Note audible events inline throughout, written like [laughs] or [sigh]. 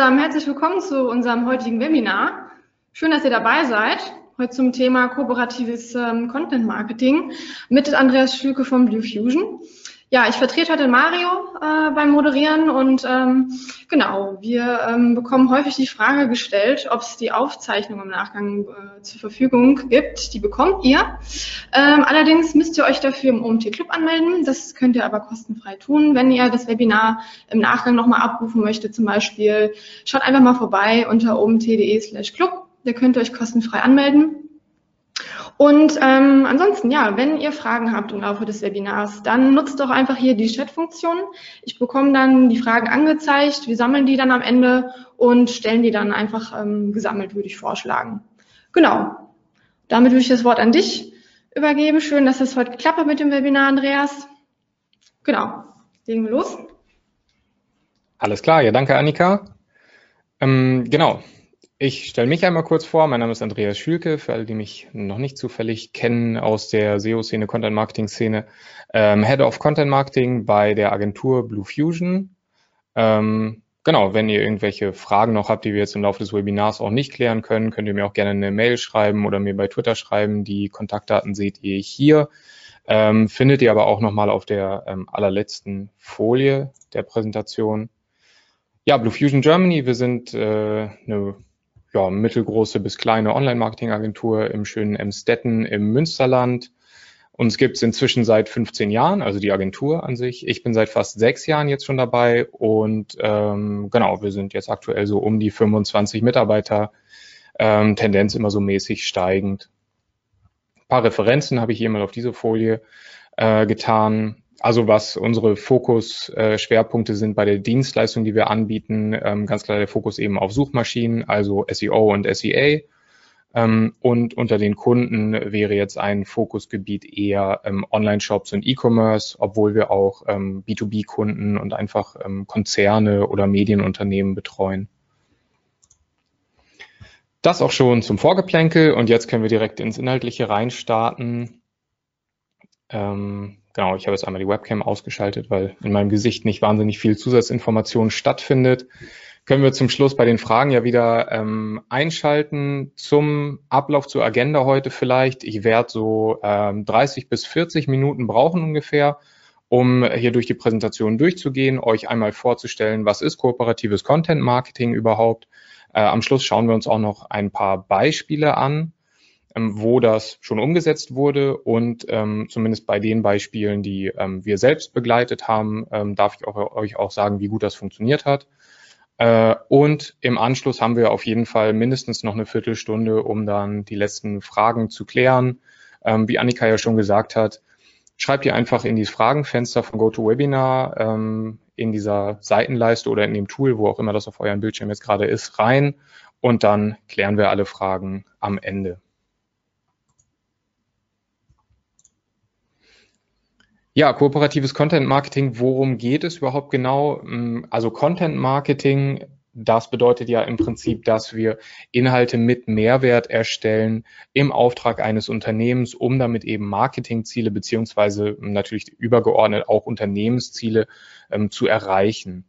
Zusammen, herzlich willkommen zu unserem heutigen Webinar. Schön, dass ihr dabei seid. Heute zum Thema kooperatives ähm, Content Marketing mit Andreas Schlücke von Blue Fusion. Ja, ich vertrete heute Mario äh, beim Moderieren und ähm, genau, wir ähm, bekommen häufig die Frage gestellt, ob es die Aufzeichnung im Nachgang äh, zur Verfügung gibt. Die bekommt ihr. Ähm, allerdings müsst ihr euch dafür im OMT Club anmelden. Das könnt ihr aber kostenfrei tun. Wenn ihr das Webinar im Nachgang nochmal abrufen möchtet, zum Beispiel, schaut einfach mal vorbei unter omt.de slash club. Da könnt ihr euch kostenfrei anmelden. Und ähm, ansonsten, ja, wenn ihr Fragen habt im Laufe des Webinars, dann nutzt doch einfach hier die Chat-Funktion. Ich bekomme dann die Fragen angezeigt, wir sammeln die dann am Ende und stellen die dann einfach ähm, gesammelt, würde ich vorschlagen. Genau. Damit würde ich das Wort an dich übergeben. Schön, dass das heute geklappt hat mit dem Webinar, Andreas. Genau. Legen wir los. Alles klar, ja, danke Annika. Ähm, genau, ich stelle mich einmal kurz vor. Mein Name ist Andreas Schülke, für alle, die mich noch nicht zufällig kennen aus der SEO-Szene, Content-Marketing-Szene. Ähm, Head of Content Marketing bei der Agentur Blue Fusion. Ähm, genau, wenn ihr irgendwelche Fragen noch habt, die wir jetzt im Laufe des Webinars auch nicht klären können, könnt ihr mir auch gerne eine Mail schreiben oder mir bei Twitter schreiben. Die Kontaktdaten seht ihr hier. Ähm, findet ihr aber auch nochmal auf der ähm, allerletzten Folie der Präsentation. Ja, Blue Fusion Germany, wir sind äh, eine ja, mittelgroße bis kleine Online-Marketing-Agentur im schönen Emstetten im Münsterland. Uns gibt es inzwischen seit 15 Jahren, also die Agentur an sich. Ich bin seit fast sechs Jahren jetzt schon dabei und ähm, genau, wir sind jetzt aktuell so um die 25 Mitarbeiter, ähm, Tendenz immer so mäßig steigend. Ein paar Referenzen habe ich hier mal auf diese Folie äh, getan. Also was unsere Fokus-Schwerpunkte äh, sind bei der Dienstleistung, die wir anbieten, ähm, ganz klar der Fokus eben auf Suchmaschinen, also SEO und SEA. Ähm, und unter den Kunden wäre jetzt ein Fokusgebiet eher ähm, Online-Shops und E-Commerce, obwohl wir auch B2B-Kunden und einfach Konzerne oder Medienunternehmen betreuen. Das auch schon zum Vorgeplänkel und jetzt können wir direkt ins Inhaltliche reinstarten. Ähm, Genau, ich habe jetzt einmal die Webcam ausgeschaltet, weil in meinem Gesicht nicht wahnsinnig viel Zusatzinformation stattfindet. Können wir zum Schluss bei den Fragen ja wieder ähm, einschalten. Zum Ablauf zur Agenda heute vielleicht. Ich werde so ähm, 30 bis 40 Minuten brauchen ungefähr, um hier durch die Präsentation durchzugehen, euch einmal vorzustellen, was ist kooperatives Content Marketing überhaupt. Äh, am Schluss schauen wir uns auch noch ein paar Beispiele an wo das schon umgesetzt wurde und ähm, zumindest bei den Beispielen, die ähm, wir selbst begleitet haben, ähm, darf ich auch, euch auch sagen, wie gut das funktioniert hat. Äh, und im Anschluss haben wir auf jeden Fall mindestens noch eine Viertelstunde, um dann die letzten Fragen zu klären. Ähm, wie Annika ja schon gesagt hat, schreibt ihr einfach in dieses Fragenfenster von GoToWebinar ähm, in dieser Seitenleiste oder in dem Tool, wo auch immer das auf eurem Bildschirm jetzt gerade ist, rein und dann klären wir alle Fragen am Ende. Ja, kooperatives Content Marketing, worum geht es überhaupt genau? Mm, also Content Marketing, das bedeutet ja im Prinzip, dass wir Inhalte mit Mehrwert erstellen im Auftrag eines Unternehmens, um damit eben Marketingziele beziehungsweise natürlich übergeordnet auch Unternehmensziele ähm, zu erreichen.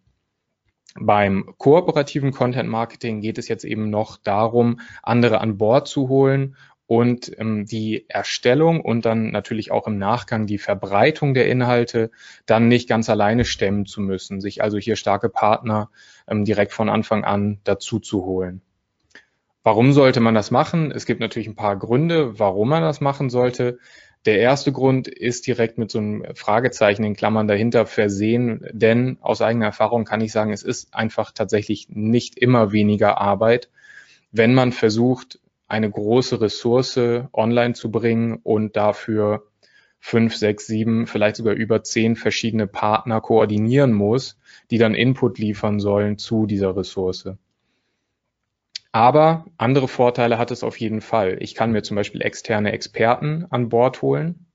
Beim kooperativen Content Marketing geht es jetzt eben noch darum, andere an Bord zu holen und ähm, die Erstellung und dann natürlich auch im Nachgang die Verbreitung der Inhalte dann nicht ganz alleine stemmen zu müssen, sich also hier starke Partner ähm, direkt von Anfang an dazu zu holen. Warum sollte man das machen? Es gibt natürlich ein paar Gründe, warum man das machen sollte. Der erste Grund ist direkt mit so einem Fragezeichen in Klammern dahinter versehen, denn aus eigener Erfahrung kann ich sagen, es ist einfach tatsächlich nicht immer weniger Arbeit, wenn man versucht, eine große Ressource online zu bringen und dafür fünf, sechs, sieben, vielleicht sogar über zehn verschiedene Partner koordinieren muss, die dann Input liefern sollen zu dieser Ressource. Aber andere Vorteile hat es auf jeden Fall. Ich kann mir zum Beispiel externe Experten an Bord holen.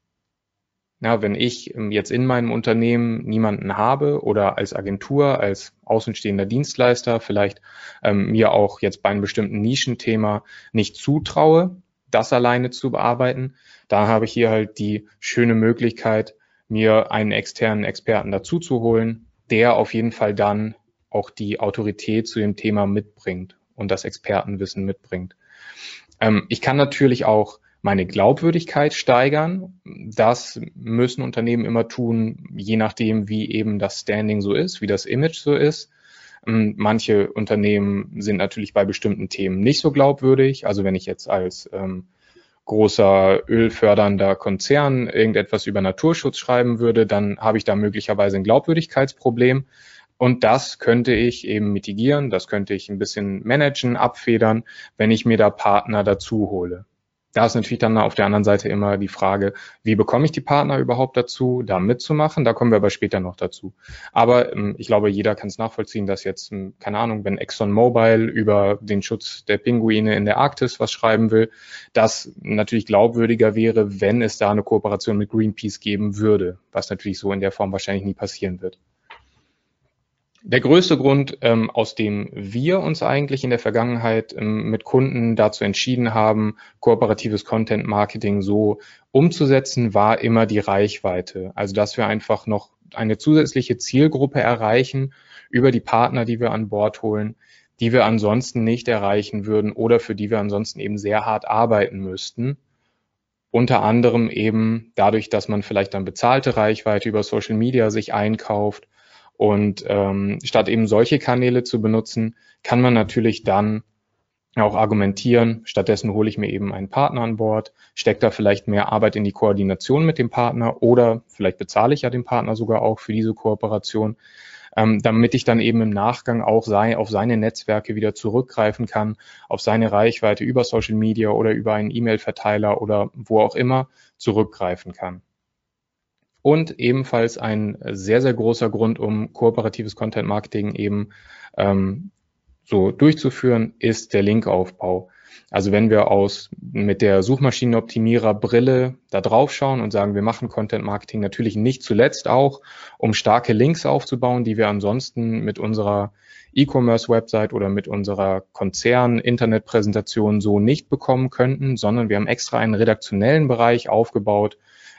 Ja, wenn ich ähm, jetzt in meinem Unternehmen niemanden habe oder als Agentur, als außenstehender Dienstleister vielleicht ähm, mir auch jetzt bei einem bestimmten Nischenthema nicht zutraue, das alleine zu bearbeiten, da habe ich hier halt die schöne Möglichkeit, mir einen externen Experten dazu zu holen, der auf jeden Fall dann auch die Autorität zu dem Thema mitbringt und das Expertenwissen mitbringt. Ähm, ich kann natürlich auch meine Glaubwürdigkeit steigern. Das müssen Unternehmen immer tun, je nachdem, wie eben das Standing so ist, wie das Image so ist. Ähm, manche Unternehmen sind natürlich bei bestimmten Themen nicht so glaubwürdig. Also wenn ich jetzt als ähm, großer ölfördernder Konzern irgendetwas über Naturschutz schreiben würde, dann habe ich da möglicherweise ein Glaubwürdigkeitsproblem. Und das könnte ich eben mitigieren, das könnte ich ein bisschen managen, abfedern, wenn ich mir da Partner dazu hole. Da ist natürlich dann auf der anderen Seite immer die Frage, wie bekomme ich die Partner überhaupt dazu, da mitzumachen? Da kommen wir aber später noch dazu. Aber ähm, ich glaube, jeder kann es nachvollziehen, dass jetzt, ähm, keine Ahnung, wenn ExxonMobil über den Schutz der Pinguine in der Arktis was schreiben will, das natürlich glaubwürdiger wäre, wenn es da eine Kooperation mit Greenpeace geben würde, was natürlich so in der Form wahrscheinlich nie passieren wird. Der größte Grund, ähm, aus dem wir uns eigentlich in der Vergangenheit ähm, mit Kunden dazu entschieden haben, kooperatives Content Marketing so umzusetzen, war immer die Reichweite. Also dass wir einfach noch eine zusätzliche Zielgruppe erreichen über die Partner, die wir an Bord holen, die wir ansonsten nicht erreichen würden oder für die wir ansonsten eben sehr hart arbeiten müssten. Unter anderem eben dadurch, dass man vielleicht dann bezahlte Reichweite über Social Media sich einkauft und ähm, statt eben solche Kanäle zu benutzen, kann man natürlich dann auch argumentieren, stattdessen hole ich mir eben einen Partner an Bord, stecke da vielleicht mehr Arbeit in die Koordination mit dem Partner oder vielleicht bezahle ich ja den Partner sogar auch für diese Kooperation, ähm, damit ich dann eben im Nachgang auch sei, auf seine Netzwerke wieder zurückgreifen kann, auf seine Reichweite über Social Media oder über einen E-Mail-Verteiler oder wo auch immer zurückgreifen kann. Und ebenfalls ein sehr, sehr großer Grund, um kooperatives Content Marketing eben ähm, so durchzuführen, ist der Linkaufbau. Also wenn wir aus mit der Suchmaschinenoptimierer Brille da drauf schauen und sagen, wir machen Content Marketing natürlich nicht zuletzt auch, um starke Links aufzubauen, die wir ansonsten mit unserer E-Commerce Website oder mit unserer Konzern Internetpräsentation so nicht bekommen könnten, sondern wir haben extra einen redaktionellen Bereich aufgebaut,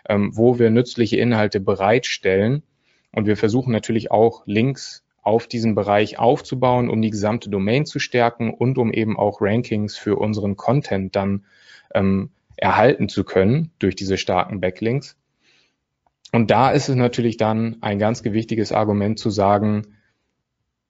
ähm, wo wir nützliche Inhalte bereitstellen. Und wir versuchen natürlich auch Links auf diesen Bereich aufzubauen, um die gesamte Domain zu stärken und um eben auch Rankings für unseren Content dann ähm, erhalten zu können durch diese starken Backlinks. Und da ist es natürlich dann ein ganz gewichtiges Argument zu sagen,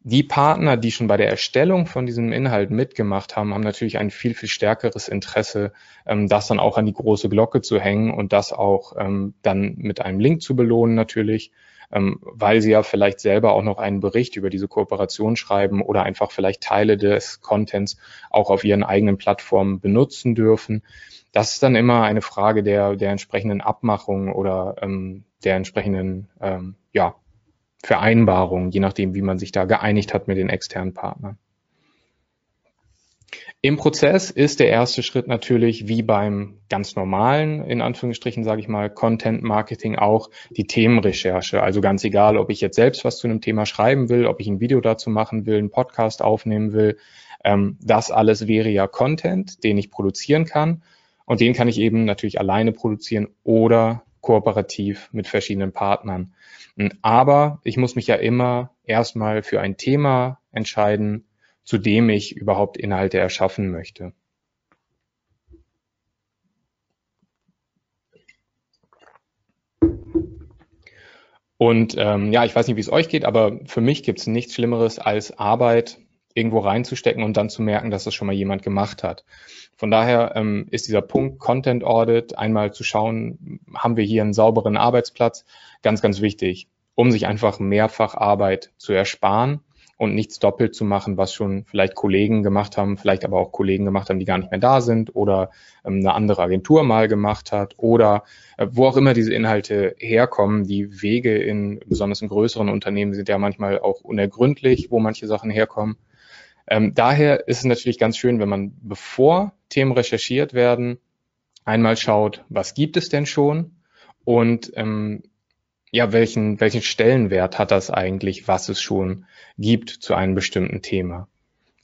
die Partner, die schon bei der Erstellung von diesem Inhalt mitgemacht haben, haben natürlich ein viel, viel stärkeres Interesse, ähm, das dann auch an die große Glocke zu hängen und das auch ähm, dann mit einem Link zu belohnen natürlich, ähm, weil sie ja vielleicht selber auch noch einen Bericht über diese Kooperation schreiben oder einfach vielleicht Teile des Contents auch auf ihren eigenen Plattformen benutzen dürfen. Das ist dann immer eine Frage der, der entsprechenden Abmachung oder ähm, der entsprechenden ähm, ja, Vereinbarung, je nachdem, wie man sich da geeinigt hat mit den externen Partnern. Im Prozess ist der erste Schritt natürlich wie beim ganz normalen, in Anführungsstrichen sage ich mal, Content Marketing auch die Themenrecherche. Also ganz egal, ob ich jetzt selbst was zu einem Thema schreiben will, ob ich ein Video dazu machen will, einen Podcast aufnehmen will, ähm, das alles wäre ja Content, den ich produzieren kann. Und den kann ich eben natürlich alleine produzieren oder kooperativ mit verschiedenen Partnern. Aber ich muss mich ja immer erstmal für ein Thema entscheiden, zu dem ich überhaupt Inhalte erschaffen möchte. Und ähm, ja, ich weiß nicht, wie es euch geht, aber für mich gibt es nichts Schlimmeres als Arbeit irgendwo reinzustecken und dann zu merken, dass das schon mal jemand gemacht hat. Von daher ähm, ist dieser Punkt Content Audit, einmal zu schauen, haben wir hier einen sauberen Arbeitsplatz, ganz, ganz wichtig, um sich einfach mehrfach Arbeit zu ersparen und nichts doppelt zu machen, was schon vielleicht Kollegen gemacht haben, vielleicht aber auch Kollegen gemacht haben, die gar nicht mehr da sind oder ähm, eine andere Agentur mal gemacht hat oder äh, wo auch immer diese Inhalte herkommen. Die Wege in besonders in größeren Unternehmen sind ja manchmal auch unergründlich, wo manche Sachen herkommen. Ähm, daher ist es natürlich ganz schön, wenn man, bevor Themen recherchiert werden, einmal schaut, was gibt es denn schon und ähm, ja, welchen, welchen Stellenwert hat das eigentlich, was es schon gibt zu einem bestimmten Thema.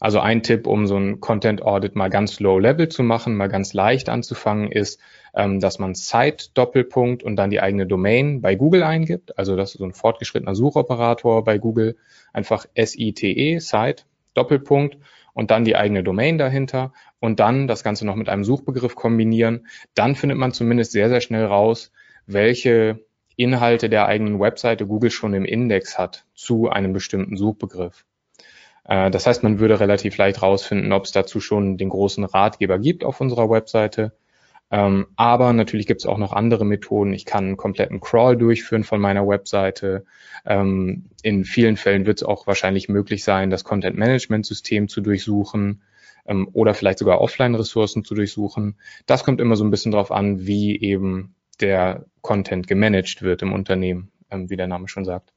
Also ein Tipp, um so ein Content Audit mal ganz low level zu machen, mal ganz leicht anzufangen, ist, ähm, dass man Site Doppelpunkt und dann die eigene Domain bei Google eingibt. Also das ist so ein fortgeschrittener Suchoperator bei Google. Einfach S-I-T-E, Site Doppelpunkt und dann die eigene Domain dahinter und dann das Ganze noch mit einem Suchbegriff kombinieren. Dann findet man zumindest sehr, sehr schnell raus, welche Inhalte der eigenen Webseite Google schon im Index hat zu einem bestimmten Suchbegriff. Äh, das heißt, man würde relativ leicht rausfinden, ob es dazu schon den großen Ratgeber gibt auf unserer Webseite. Ähm, aber natürlich gibt es auch noch andere Methoden. Ich kann einen kompletten Crawl durchführen von meiner Webseite. Ähm, in vielen Fällen wird es auch wahrscheinlich möglich sein, das Content Management System zu durchsuchen ähm, oder vielleicht sogar Offline-Ressourcen zu durchsuchen. Das kommt immer so ein bisschen darauf an, wie eben der Content gemanagt wird im Unternehmen, wie der Name schon sagt.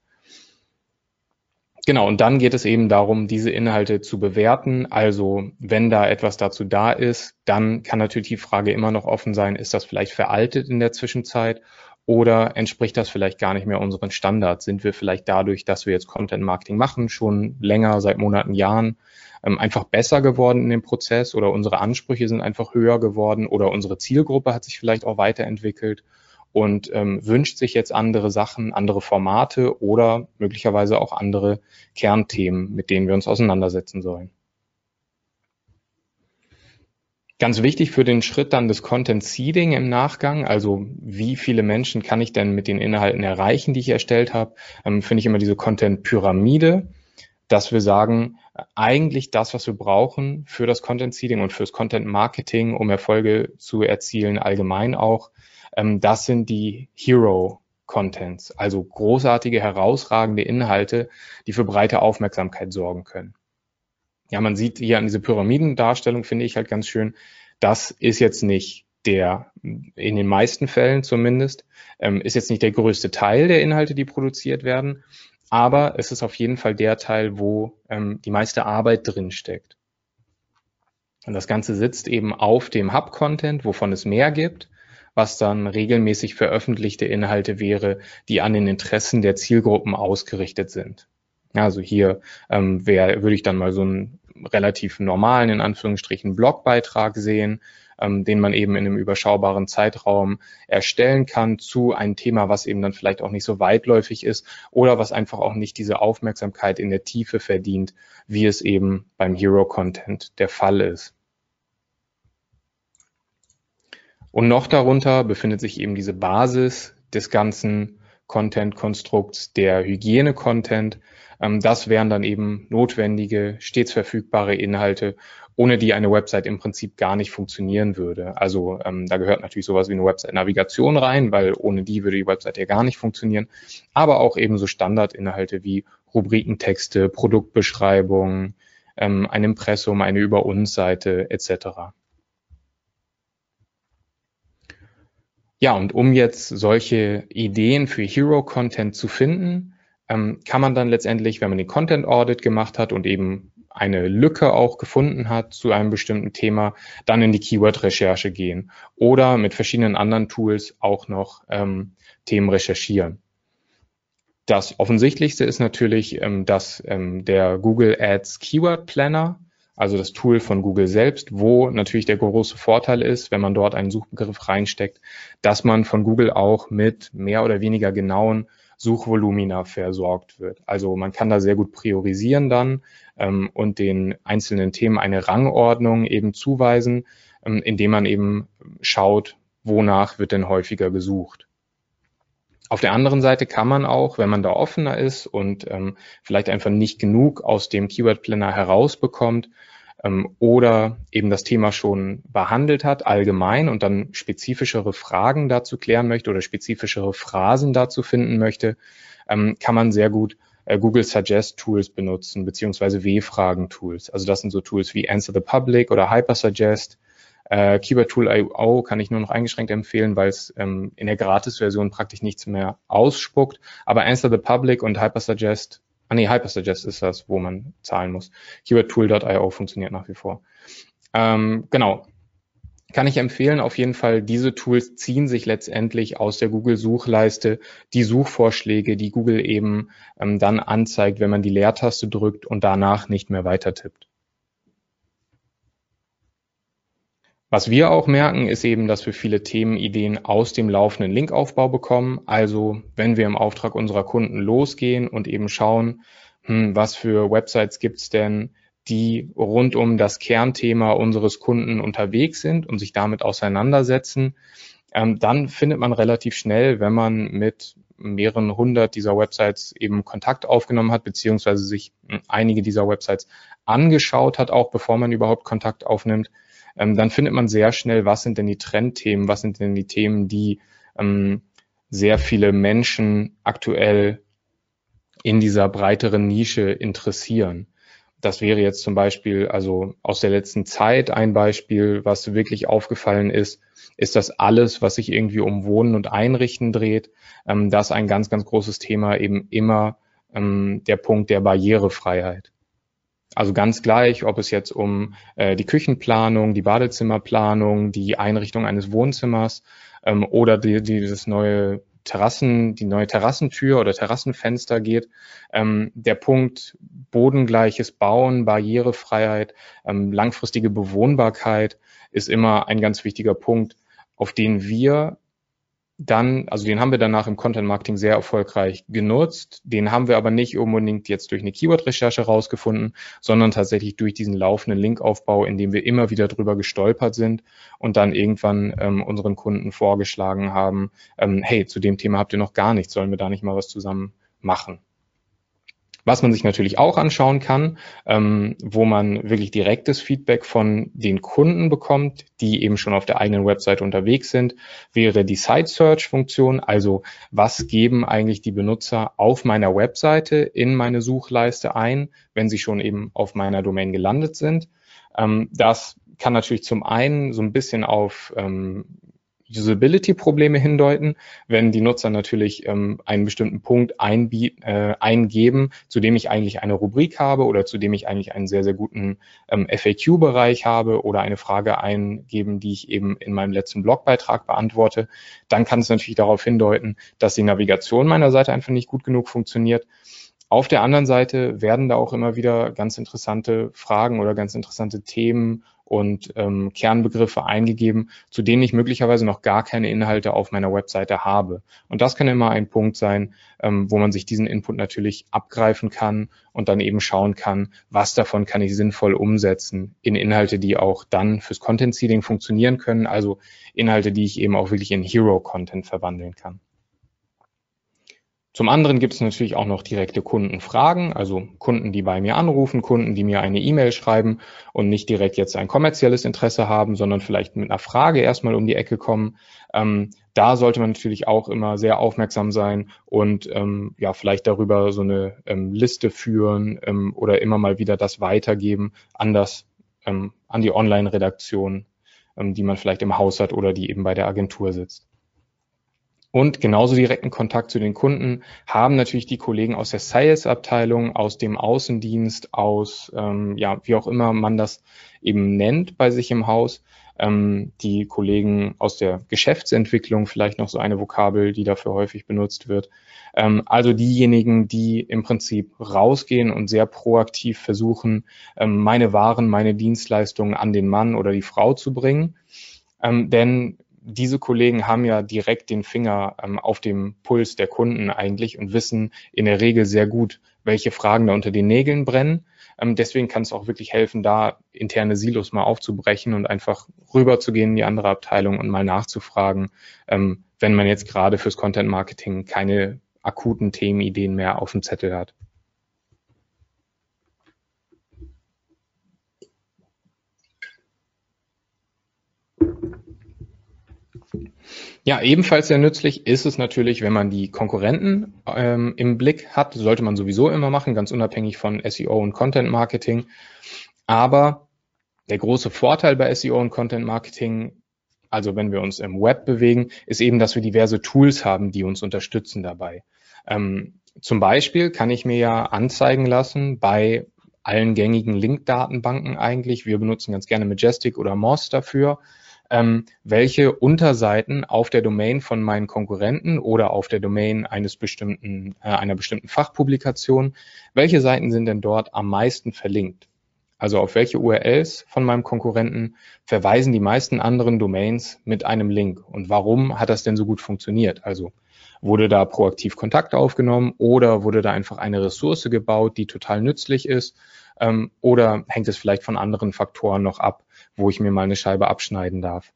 Genau, und dann geht es eben darum, diese Inhalte zu bewerten. Also wenn da etwas dazu da ist, dann kann natürlich die Frage immer noch offen sein, ist das vielleicht veraltet in der Zwischenzeit oder entspricht das vielleicht gar nicht mehr unseren Standards? Sind wir vielleicht dadurch, dass wir jetzt Content Marketing machen, schon länger, seit Monaten, Jahren, ähm, einfach besser geworden in dem Prozess oder unsere Ansprüche sind einfach höher geworden oder unsere Zielgruppe hat sich vielleicht auch weiterentwickelt und ähm, wünscht sich jetzt andere Sachen, andere Formate oder möglicherweise auch andere Kernthemen, mit denen wir uns auseinandersetzen sollen. Ganz wichtig für den Schritt dann des Content Seeding im Nachgang, also wie viele Menschen kann ich denn mit den Inhalten erreichen, die ich erstellt habe, ähm, finde ich immer diese Content Pyramide, dass wir sagen, eigentlich das, was wir brauchen für das Content Seeding und fürs Content Marketing, um Erfolge zu erzielen, allgemein auch, ähm, das sind die Hero Contents, also großartige, herausragende Inhalte, die für breite Aufmerksamkeit sorgen können. Ja, man sieht hier an diese Pyramidendarstellung, finde ich halt ganz schön, das ist jetzt nicht der, in den meisten Fällen zumindest, ähm, ist jetzt nicht der größte Teil der Inhalte, die produziert werden, aber es ist auf jeden Fall der Teil, wo ähm, die meiste Arbeit drin steckt. Und das Ganze sitzt eben auf dem Hub-Content, wovon es mehr gibt was dann regelmäßig veröffentlichte Inhalte wäre, die an den Interessen der Zielgruppen ausgerichtet sind. Also hier ähm, wär, würde ich dann mal so einen relativ normalen, in Anführungsstrichen, Blogbeitrag sehen, ähm, den man eben in einem überschaubaren Zeitraum erstellen kann zu einem Thema, was eben dann vielleicht auch nicht so weitläufig ist oder was einfach auch nicht diese Aufmerksamkeit in der Tiefe verdient, wie es eben beim Hero Content der Fall ist. Und noch darunter befindet sich eben diese Basis des ganzen Content-Konstrukts, der Hygiene-Content. Ähm, das wären dann eben notwendige, stets verfügbare Inhalte, ohne die eine Website im Prinzip gar nicht funktionieren würde. Also ähm, da gehört natürlich sowas wie eine Website-Navigation rein, weil ohne die würde die Website ja gar nicht funktionieren. Aber auch eben so Standardinhalte wie Rubrikentexte, Produktbeschreibungen, ähm, ein Impressum, eine Über uns Seite etc. Ja, und um jetzt solche Ideen für Hero-Content zu finden, ähm, kann man dann letztendlich, wenn man den Content Audit gemacht hat und eben eine Lücke auch gefunden hat zu einem bestimmten Thema, dann in die Keyword-Recherche gehen oder mit verschiedenen anderen Tools auch noch ähm, Themen recherchieren. Das Offensichtlichste ist natürlich, ähm, dass ähm, der Google Ads Keyword Planner also das Tool von Google selbst, wo natürlich der große Vorteil ist, wenn man dort einen Suchbegriff reinsteckt, dass man von Google auch mit mehr oder weniger genauen Suchvolumina versorgt wird. Also man kann da sehr gut priorisieren dann ähm, und den einzelnen Themen eine Rangordnung eben zuweisen, ähm, indem man eben schaut, wonach wird denn häufiger gesucht. Auf der anderen Seite kann man auch, wenn man da offener ist und ähm, vielleicht einfach nicht genug aus dem Keyword Planner herausbekommt ähm, oder eben das Thema schon behandelt hat, allgemein und dann spezifischere Fragen dazu klären möchte oder spezifischere Phrasen dazu finden möchte, ähm, kann man sehr gut äh, Google Suggest Tools benutzen, beziehungsweise W-Fragen Tools. Also das sind so Tools wie Answer the Public oder Hypersuggest äh, Keyword Tool IO kann ich nur noch eingeschränkt empfehlen, weil es ähm, in der Gratis-Version praktisch nichts mehr ausspuckt. Aber Answer the Public und Hypersuggest Ah nee, Hypersuggest ist das, wo man zahlen muss. Keywordtool.io funktioniert nach wie vor. Ähm, genau. Kann ich empfehlen, auf jeden Fall, diese Tools ziehen sich letztendlich aus der Google-Suchleiste die Suchvorschläge, die Google eben ähm, dann anzeigt, wenn man die Leertaste drückt und danach nicht mehr weiter tippt. Was wir auch merken, ist eben, dass wir viele Themenideen aus dem laufenden Linkaufbau bekommen. Also wenn wir im Auftrag unserer Kunden losgehen und eben schauen, hm, was für Websites gibt's denn, die rund um das Kernthema unseres Kunden unterwegs sind und sich damit auseinandersetzen, ähm, dann findet man relativ schnell, wenn man mit mehreren hundert dieser Websites eben Kontakt aufgenommen hat, beziehungsweise sich hm, einige dieser Websites angeschaut hat, auch bevor man überhaupt Kontakt aufnimmt, ähm, dann findet man sehr schnell, was sind denn die Trendthemen, was sind denn die Themen, die ähm, sehr viele Menschen aktuell in dieser breiteren Nische interessieren. Das wäre jetzt zum Beispiel, also aus der letzten Zeit ein Beispiel, was wirklich aufgefallen ist, ist das alles, was sich irgendwie um Wohnen und Einrichten dreht. Ähm, das ein ganz, ganz großes Thema, eben immer ähm, der Punkt der Barrierefreiheit. Also ganz gleich, ob es jetzt um äh, die Küchenplanung, die Badezimmerplanung, die Einrichtung eines Wohnzimmers ähm, oder die, dieses neue Terrassen, die neue Terrassentür oder Terrassenfenster geht. Ähm, der Punkt bodengleiches Bauen, Barrierefreiheit, ähm, langfristige Bewohnbarkeit ist immer ein ganz wichtiger Punkt, auf den wir dann, also den haben wir danach im Content Marketing sehr erfolgreich genutzt. Den haben wir aber nicht unbedingt jetzt durch eine Keyword-Recherche rausgefunden, sondern tatsächlich durch diesen laufenden Linkaufbau, in dem wir immer wieder drüber gestolpert sind und dann irgendwann ähm, unseren Kunden vorgeschlagen haben, ähm, hey, zu dem Thema habt ihr noch gar nichts, sollen wir da nicht mal was zusammen machen? Was man sich natürlich auch anschauen kann, ähm, wo man wirklich direktes Feedback von den Kunden bekommt, die eben schon auf der eigenen Website unterwegs sind, wäre die Site Search Funktion. Also was geben eigentlich die Benutzer auf meiner Webseite in meine Suchleiste ein, wenn sie schon eben auf meiner Domain gelandet sind. Ähm, das kann natürlich zum einen so ein bisschen auf ähm, Usability-Probleme hindeuten, wenn die Nutzer natürlich ähm, einen bestimmten Punkt äh, eingeben, zu dem ich eigentlich eine Rubrik habe oder zu dem ich eigentlich einen sehr, sehr guten ähm, FAQ-Bereich habe oder eine Frage eingeben, die ich eben in meinem letzten Blogbeitrag beantworte, dann kann es natürlich darauf hindeuten, dass die Navigation meiner Seite einfach nicht gut genug funktioniert. Auf der anderen Seite werden da auch immer wieder ganz interessante Fragen oder ganz interessante Themen und ähm, Kernbegriffe eingegeben, zu denen ich möglicherweise noch gar keine Inhalte auf meiner Webseite habe. Und das kann immer ein Punkt sein, ähm, wo man sich diesen Input natürlich abgreifen kann und dann eben schauen kann, was davon kann ich sinnvoll umsetzen in Inhalte, die auch dann fürs Content Seeding funktionieren können, also Inhalte, die ich eben auch wirklich in Hero Content verwandeln kann. Zum anderen gibt es natürlich auch noch direkte Kundenfragen, also Kunden, die bei mir anrufen, Kunden, die mir eine E-Mail schreiben und nicht direkt jetzt ein kommerzielles Interesse haben, sondern vielleicht mit einer Frage erstmal um die Ecke kommen. Ähm, da sollte man natürlich auch immer sehr aufmerksam sein und ähm, ja vielleicht darüber so eine ähm, Liste führen ähm, oder immer mal wieder das weitergeben an das ähm, an die Online-Redaktion, ähm, die man vielleicht im Haus hat oder die eben bei der Agentur sitzt. Und genauso direkten Kontakt zu den Kunden haben natürlich die Kollegen aus der Sales-Abteilung, aus dem Außendienst, aus, ähm, ja, wie auch immer man das eben nennt bei sich im Haus. Ähm, die Kollegen aus der Geschäftsentwicklung, vielleicht noch so eine Vokabel, die dafür häufig benutzt wird. Ähm, also diejenigen, die im Prinzip rausgehen und sehr proaktiv versuchen, ähm, meine Waren, meine Dienstleistungen an den Mann oder die Frau zu bringen. Ähm, denn diese Kollegen haben ja direkt den Finger ähm, auf dem Puls der Kunden eigentlich und wissen in der Regel sehr gut, welche Fragen da unter den Nägeln brennen. Ähm, deswegen kann es auch wirklich helfen, da interne Silos mal aufzubrechen und einfach rüberzugehen in die andere Abteilung und mal nachzufragen, ähm, wenn man jetzt gerade fürs Content Marketing keine akuten Themenideen mehr auf dem Zettel hat. Ja, ebenfalls sehr nützlich ist es natürlich, wenn man die Konkurrenten ähm, im Blick hat. Sollte man sowieso immer machen, ganz unabhängig von SEO und Content Marketing. Aber der große Vorteil bei SEO und Content Marketing, also wenn wir uns im Web bewegen, ist eben, dass wir diverse Tools haben, die uns unterstützen dabei. Ähm, zum Beispiel kann ich mir ja anzeigen lassen bei allen gängigen Link-Datenbanken eigentlich. Wir benutzen ganz gerne Majestic oder Moz dafür. Ähm, welche Unterseiten auf der Domain von meinen Konkurrenten oder auf der Domain eines bestimmten, äh, einer bestimmten Fachpublikation, welche Seiten sind denn dort am meisten verlinkt? Also auf welche URLs von meinem Konkurrenten verweisen die meisten anderen Domains mit einem Link? Und warum hat das denn so gut funktioniert? Also wurde da proaktiv Kontakt aufgenommen oder wurde da einfach eine Ressource gebaut, die total nützlich ist? Ähm, oder hängt es vielleicht von anderen Faktoren noch ab, wo ich mir mal eine Scheibe abschneiden darf?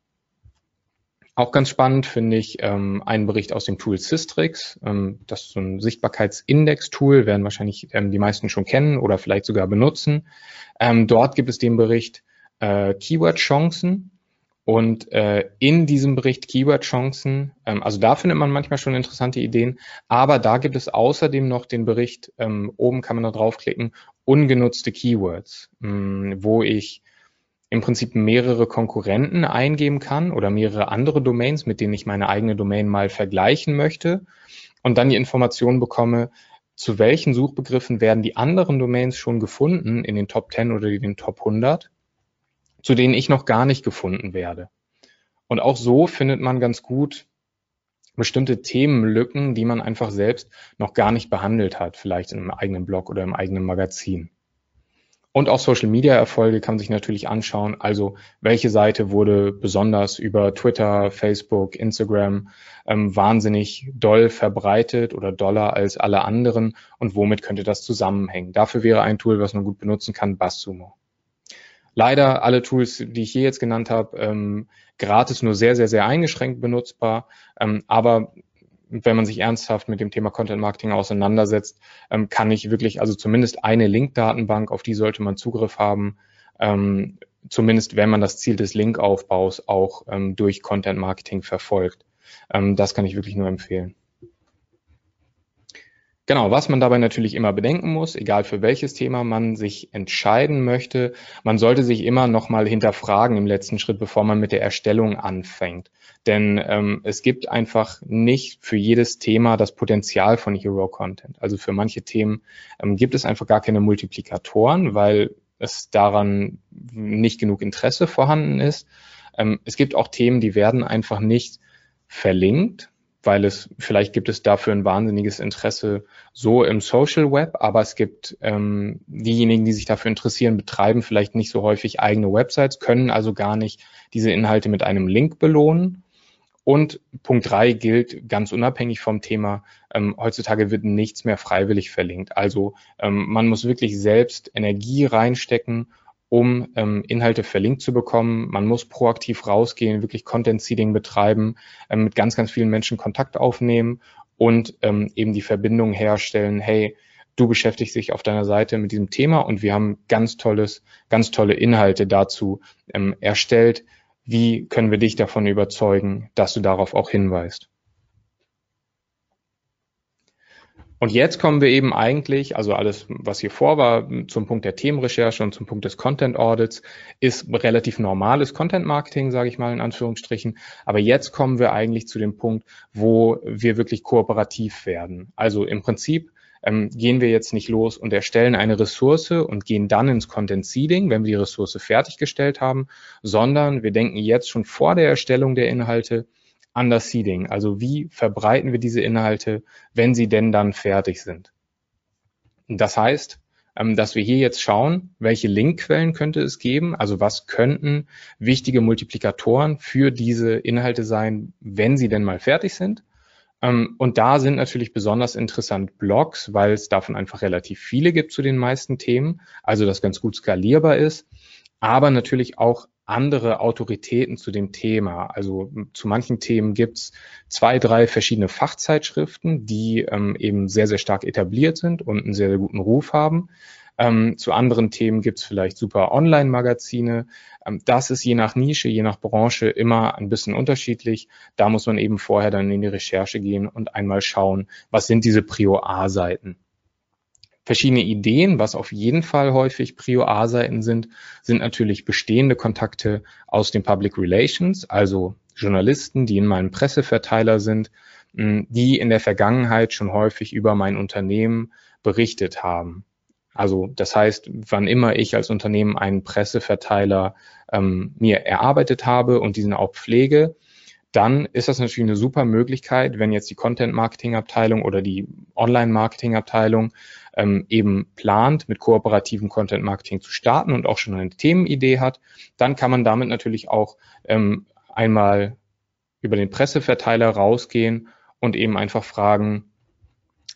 Auch ganz spannend finde ich ähm, einen Bericht aus dem Tool Systrix. Ähm, das ist so ein Sichtbarkeitsindex-Tool, werden wahrscheinlich ähm, die meisten schon kennen oder vielleicht sogar benutzen. Ähm, dort gibt es den Bericht äh, Keyword-Chancen. Und äh, in diesem Bericht Keyword-Chancen, ähm, also da findet man manchmal schon interessante Ideen, aber da gibt es außerdem noch den Bericht, ähm, oben kann man da draufklicken, ungenutzte Keywords, mh, hm, wo ich im Prinzip mehrere Konkurrenten eingeben kann oder mehrere andere Domains, mit denen ich meine eigene Domain mal vergleichen möchte und dann die Information bekomme, zu welchen Suchbegriffen werden die anderen Domains schon gefunden in den Top 10 oder in den Top 100, zu denen ich noch gar nicht gefunden werde. Und auch so findet man ganz gut bestimmte Themenlücken, die man einfach selbst noch gar nicht behandelt hat, vielleicht in einem eigenen Blog oder im eigenen Magazin. Und auch Social-Media-Erfolge kann man sich natürlich anschauen. Also welche Seite wurde besonders über Twitter, Facebook, Instagram ähm, wahnsinnig doll verbreitet oder doller als alle anderen und womit könnte das zusammenhängen? Dafür wäre ein Tool, was man gut benutzen kann, BuzzSumo. Leider alle Tools, die ich hier jetzt genannt habe, ähm, gratis nur sehr, sehr, sehr eingeschränkt benutzbar. Ähm, aber wenn man sich ernsthaft mit dem Thema Content Marketing auseinandersetzt, ähm, kann ich wirklich, also zumindest eine Link-Datenbank, auf die sollte man Zugriff haben, ähm, zumindest wenn man das Ziel des Linkaufbaus auch ähm, durch Content Marketing verfolgt. Ähm, das kann ich wirklich nur empfehlen. Genau, was man dabei natürlich immer bedenken muss, egal für welches Thema man sich entscheiden möchte, man sollte sich immer nochmal hinterfragen im letzten Schritt, bevor man mit der Erstellung anfängt. Denn ähm, es gibt einfach nicht für jedes Thema das Potenzial von Hero Content. Also für manche Themen ähm, gibt es einfach gar keine Multiplikatoren, weil es daran nicht genug Interesse vorhanden ist. Ähm, es gibt auch Themen, die werden einfach nicht verlinkt, weil es vielleicht gibt es dafür ein wahnsinniges Interesse so im Social Web, aber es gibt ähm, diejenigen, die sich dafür interessieren, betreiben vielleicht nicht so häufig eigene Websites, können also gar nicht diese Inhalte mit einem Link belohnen. Und Punkt drei gilt ganz unabhängig vom Thema. Ähm, heutzutage wird nichts mehr freiwillig verlinkt. Also ähm, man muss wirklich selbst Energie reinstecken um ähm, Inhalte verlinkt zu bekommen. Man muss proaktiv rausgehen, wirklich Content Seeding betreiben, ähm, mit ganz, ganz vielen Menschen Kontakt aufnehmen und ähm, eben die Verbindung herstellen, hey, du beschäftigst dich auf deiner Seite mit diesem Thema und wir haben ganz tolles, ganz tolle Inhalte dazu ähm, erstellt. Wie können wir dich davon überzeugen, dass du darauf auch hinweist? Und jetzt kommen wir eben eigentlich, also alles, was hier vor war, zum Punkt der Themenrecherche und zum Punkt des Content Audits, ist relativ normales Content Marketing, sage ich mal in Anführungsstrichen. Aber jetzt kommen wir eigentlich zu dem Punkt, wo wir wirklich kooperativ werden. Also im Prinzip ähm, gehen wir jetzt nicht los und erstellen eine Ressource und gehen dann ins Content Seeding, wenn wir die Ressource fertiggestellt haben, sondern wir denken jetzt schon vor der Erstellung der Inhalte, Under Seeding. Also wie verbreiten wir diese Inhalte, wenn sie denn dann fertig sind? Das heißt, ähm, dass wir hier jetzt schauen, welche Linkquellen könnte es geben, also was könnten wichtige Multiplikatoren für diese Inhalte sein, wenn sie denn mal fertig sind. Ähm, und da sind natürlich besonders interessant Blogs, weil es davon einfach relativ viele gibt zu den meisten Themen, also das ganz gut skalierbar ist, aber natürlich auch andere Autoritäten zu dem Thema. Also zu manchen Themen gibt's zwei, drei verschiedene Fachzeitschriften, die ähm, eben sehr, sehr stark etabliert sind und einen sehr, sehr guten Ruf haben. Ähm, zu anderen Themen gibt's vielleicht super Online-Magazine. Ähm, das ist je nach Nische, je nach Branche immer ein bisschen unterschiedlich. Da muss man eben vorher dann in die Recherche gehen und einmal schauen, was sind diese Prio A-Seiten. Verschiedene Ideen, was auf jeden Fall häufig Prio A-Seiten sind, sind natürlich bestehende Kontakte aus den Public Relations, also Journalisten, die in meinem Presseverteiler sind, die in der Vergangenheit schon häufig über mein Unternehmen berichtet haben. Also das heißt, wann immer ich als Unternehmen einen Presseverteiler ähm, mir erarbeitet habe und diesen auch pflege, dann ist das natürlich eine super Möglichkeit, wenn jetzt die Content-Marketing-Abteilung oder die Online-Marketing-Abteilung ähm, eben plant, mit kooperativen Content-Marketing zu starten und auch schon eine Themenidee hat, dann kann man damit natürlich auch ähm, einmal über den Presseverteiler rausgehen und eben einfach fragen,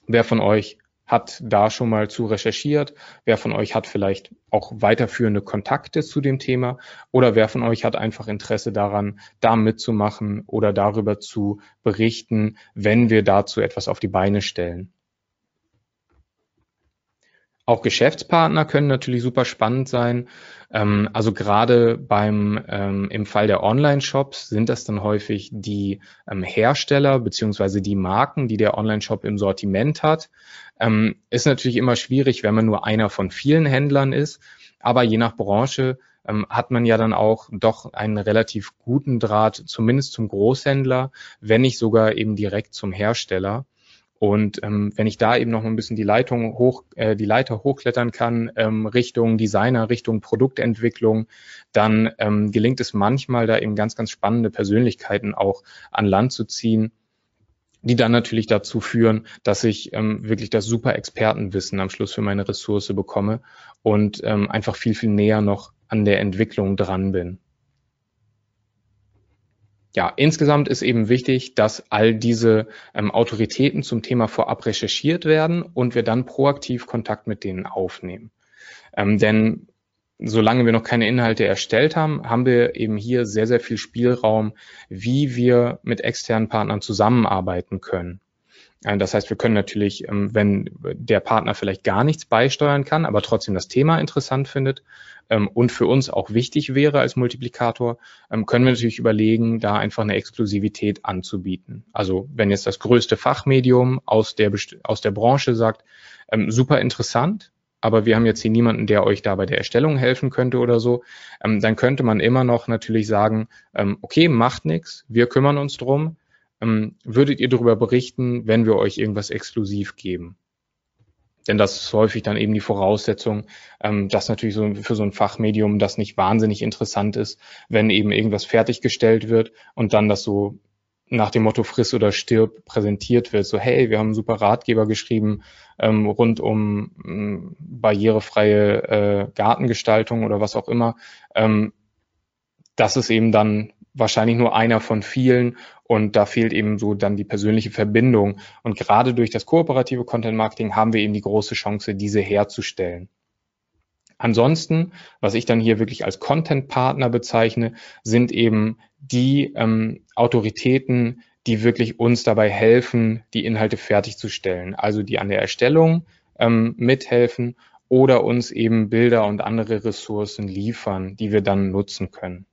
wer von euch hat da schon mal zu recherchiert? Wer von euch hat vielleicht auch weiterführende Kontakte zu dem Thema? Oder wer von euch hat einfach Interesse daran, da mitzumachen oder darüber zu berichten, wenn wir dazu etwas auf die Beine stellen? Auch Geschäftspartner können natürlich super spannend sein. Ähm, also gerade beim ähm, im Fall der Online-Shops sind das dann häufig die ähm, Hersteller beziehungsweise die Marken, die der Online-Shop im Sortiment hat. Ähm, ist natürlich immer schwierig, wenn man nur einer von vielen Händlern ist. Aber je nach Branche ähm, hat man ja dann auch doch einen relativ guten Draht, zumindest zum Großhändler, wenn nicht sogar eben direkt zum Hersteller. Und ähm, wenn ich da eben noch ein bisschen die Leitung hoch, äh, die Leiter hochklettern kann, ähm, Richtung Designer, Richtung Produktentwicklung, dann ähm, gelingt es manchmal, da eben ganz, ganz spannende Persönlichkeiten auch an Land zu ziehen, die dann natürlich dazu führen, dass ich ähm, wirklich das super Expertenwissen am Schluss für meine Ressource bekomme und ähm, einfach viel, viel näher noch an der Entwicklung dran bin ja, insgesamt ist eben wichtig, dass all diese ähm, Autoritäten zum Thema vorab recherchiert werden und wir dann proaktiv Kontakt mit denen aufnehmen. Ähm, denn solange wir noch keine Inhalte erstellt haben, haben wir eben hier sehr, sehr viel Spielraum, wie wir mit externen Partnern zusammenarbeiten können. Das heißt, wir können natürlich, ähm, wenn der Partner vielleicht gar nichts beisteuern kann, aber trotzdem das Thema interessant findet ähm, und für uns auch wichtig wäre als Multiplikator, ähm, können wir natürlich überlegen, da einfach eine Exklusivität anzubieten. Also wenn jetzt das größte Fachmedium aus der, aus der Branche sagt, super interessant, aber wir haben jetzt hier niemanden, der euch da bei der Erstellung helfen könnte oder so, dann könnte man immer noch natürlich sagen, okay, macht nichts, wir kümmern uns drum, ähm, würdet ihr darüber berichten, wenn wir euch irgendwas exklusiv geben? Denn das ist häufig dann eben die Voraussetzung, ähm, dass natürlich so für so ein Fachmedium das nicht wahnsinnig interessant ist, wenn eben irgendwas fertiggestellt wird und dann das so nach dem Motto friss oder stirb präsentiert wird. So, hey, wir haben einen super Ratgeber geschrieben ähm, rund um ähm, barrierefreie äh, Gartengestaltung oder was auch immer. Ähm, das ist eben dann wahrscheinlich nur einer von vielen und da fehlt eben so dann die persönliche Verbindung. Und gerade durch das kooperative Content Marketing haben wir eben die große Chance, diese herzustellen. Ansonsten, was ich dann hier wirklich als Content-Partner bezeichne, sind eben die ähm, Autoritäten, die wirklich uns dabei helfen, die Inhalte fertigzustellen. Also die an der Erstellung ähm, mithelfen oder uns eben Bilder und andere Ressourcen liefern, die wir dann nutzen können.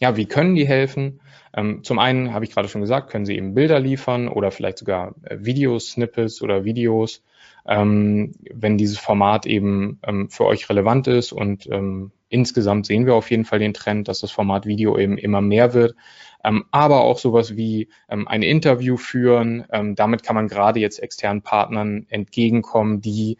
Ja, wie können die helfen? Ähm, zum einen habe ich gerade schon gesagt, können sie eben Bilder liefern oder vielleicht sogar äh, Videosnippets oder Videos, ähm, wenn dieses Format eben ähm, für euch relevant ist. Und ähm, insgesamt sehen wir auf jeden Fall den Trend, dass das Format Video eben immer mehr wird. Ähm, aber auch sowas wie ähm, ein Interview führen. damit kann man gerade jetzt externen Partnern entgegenkommen, die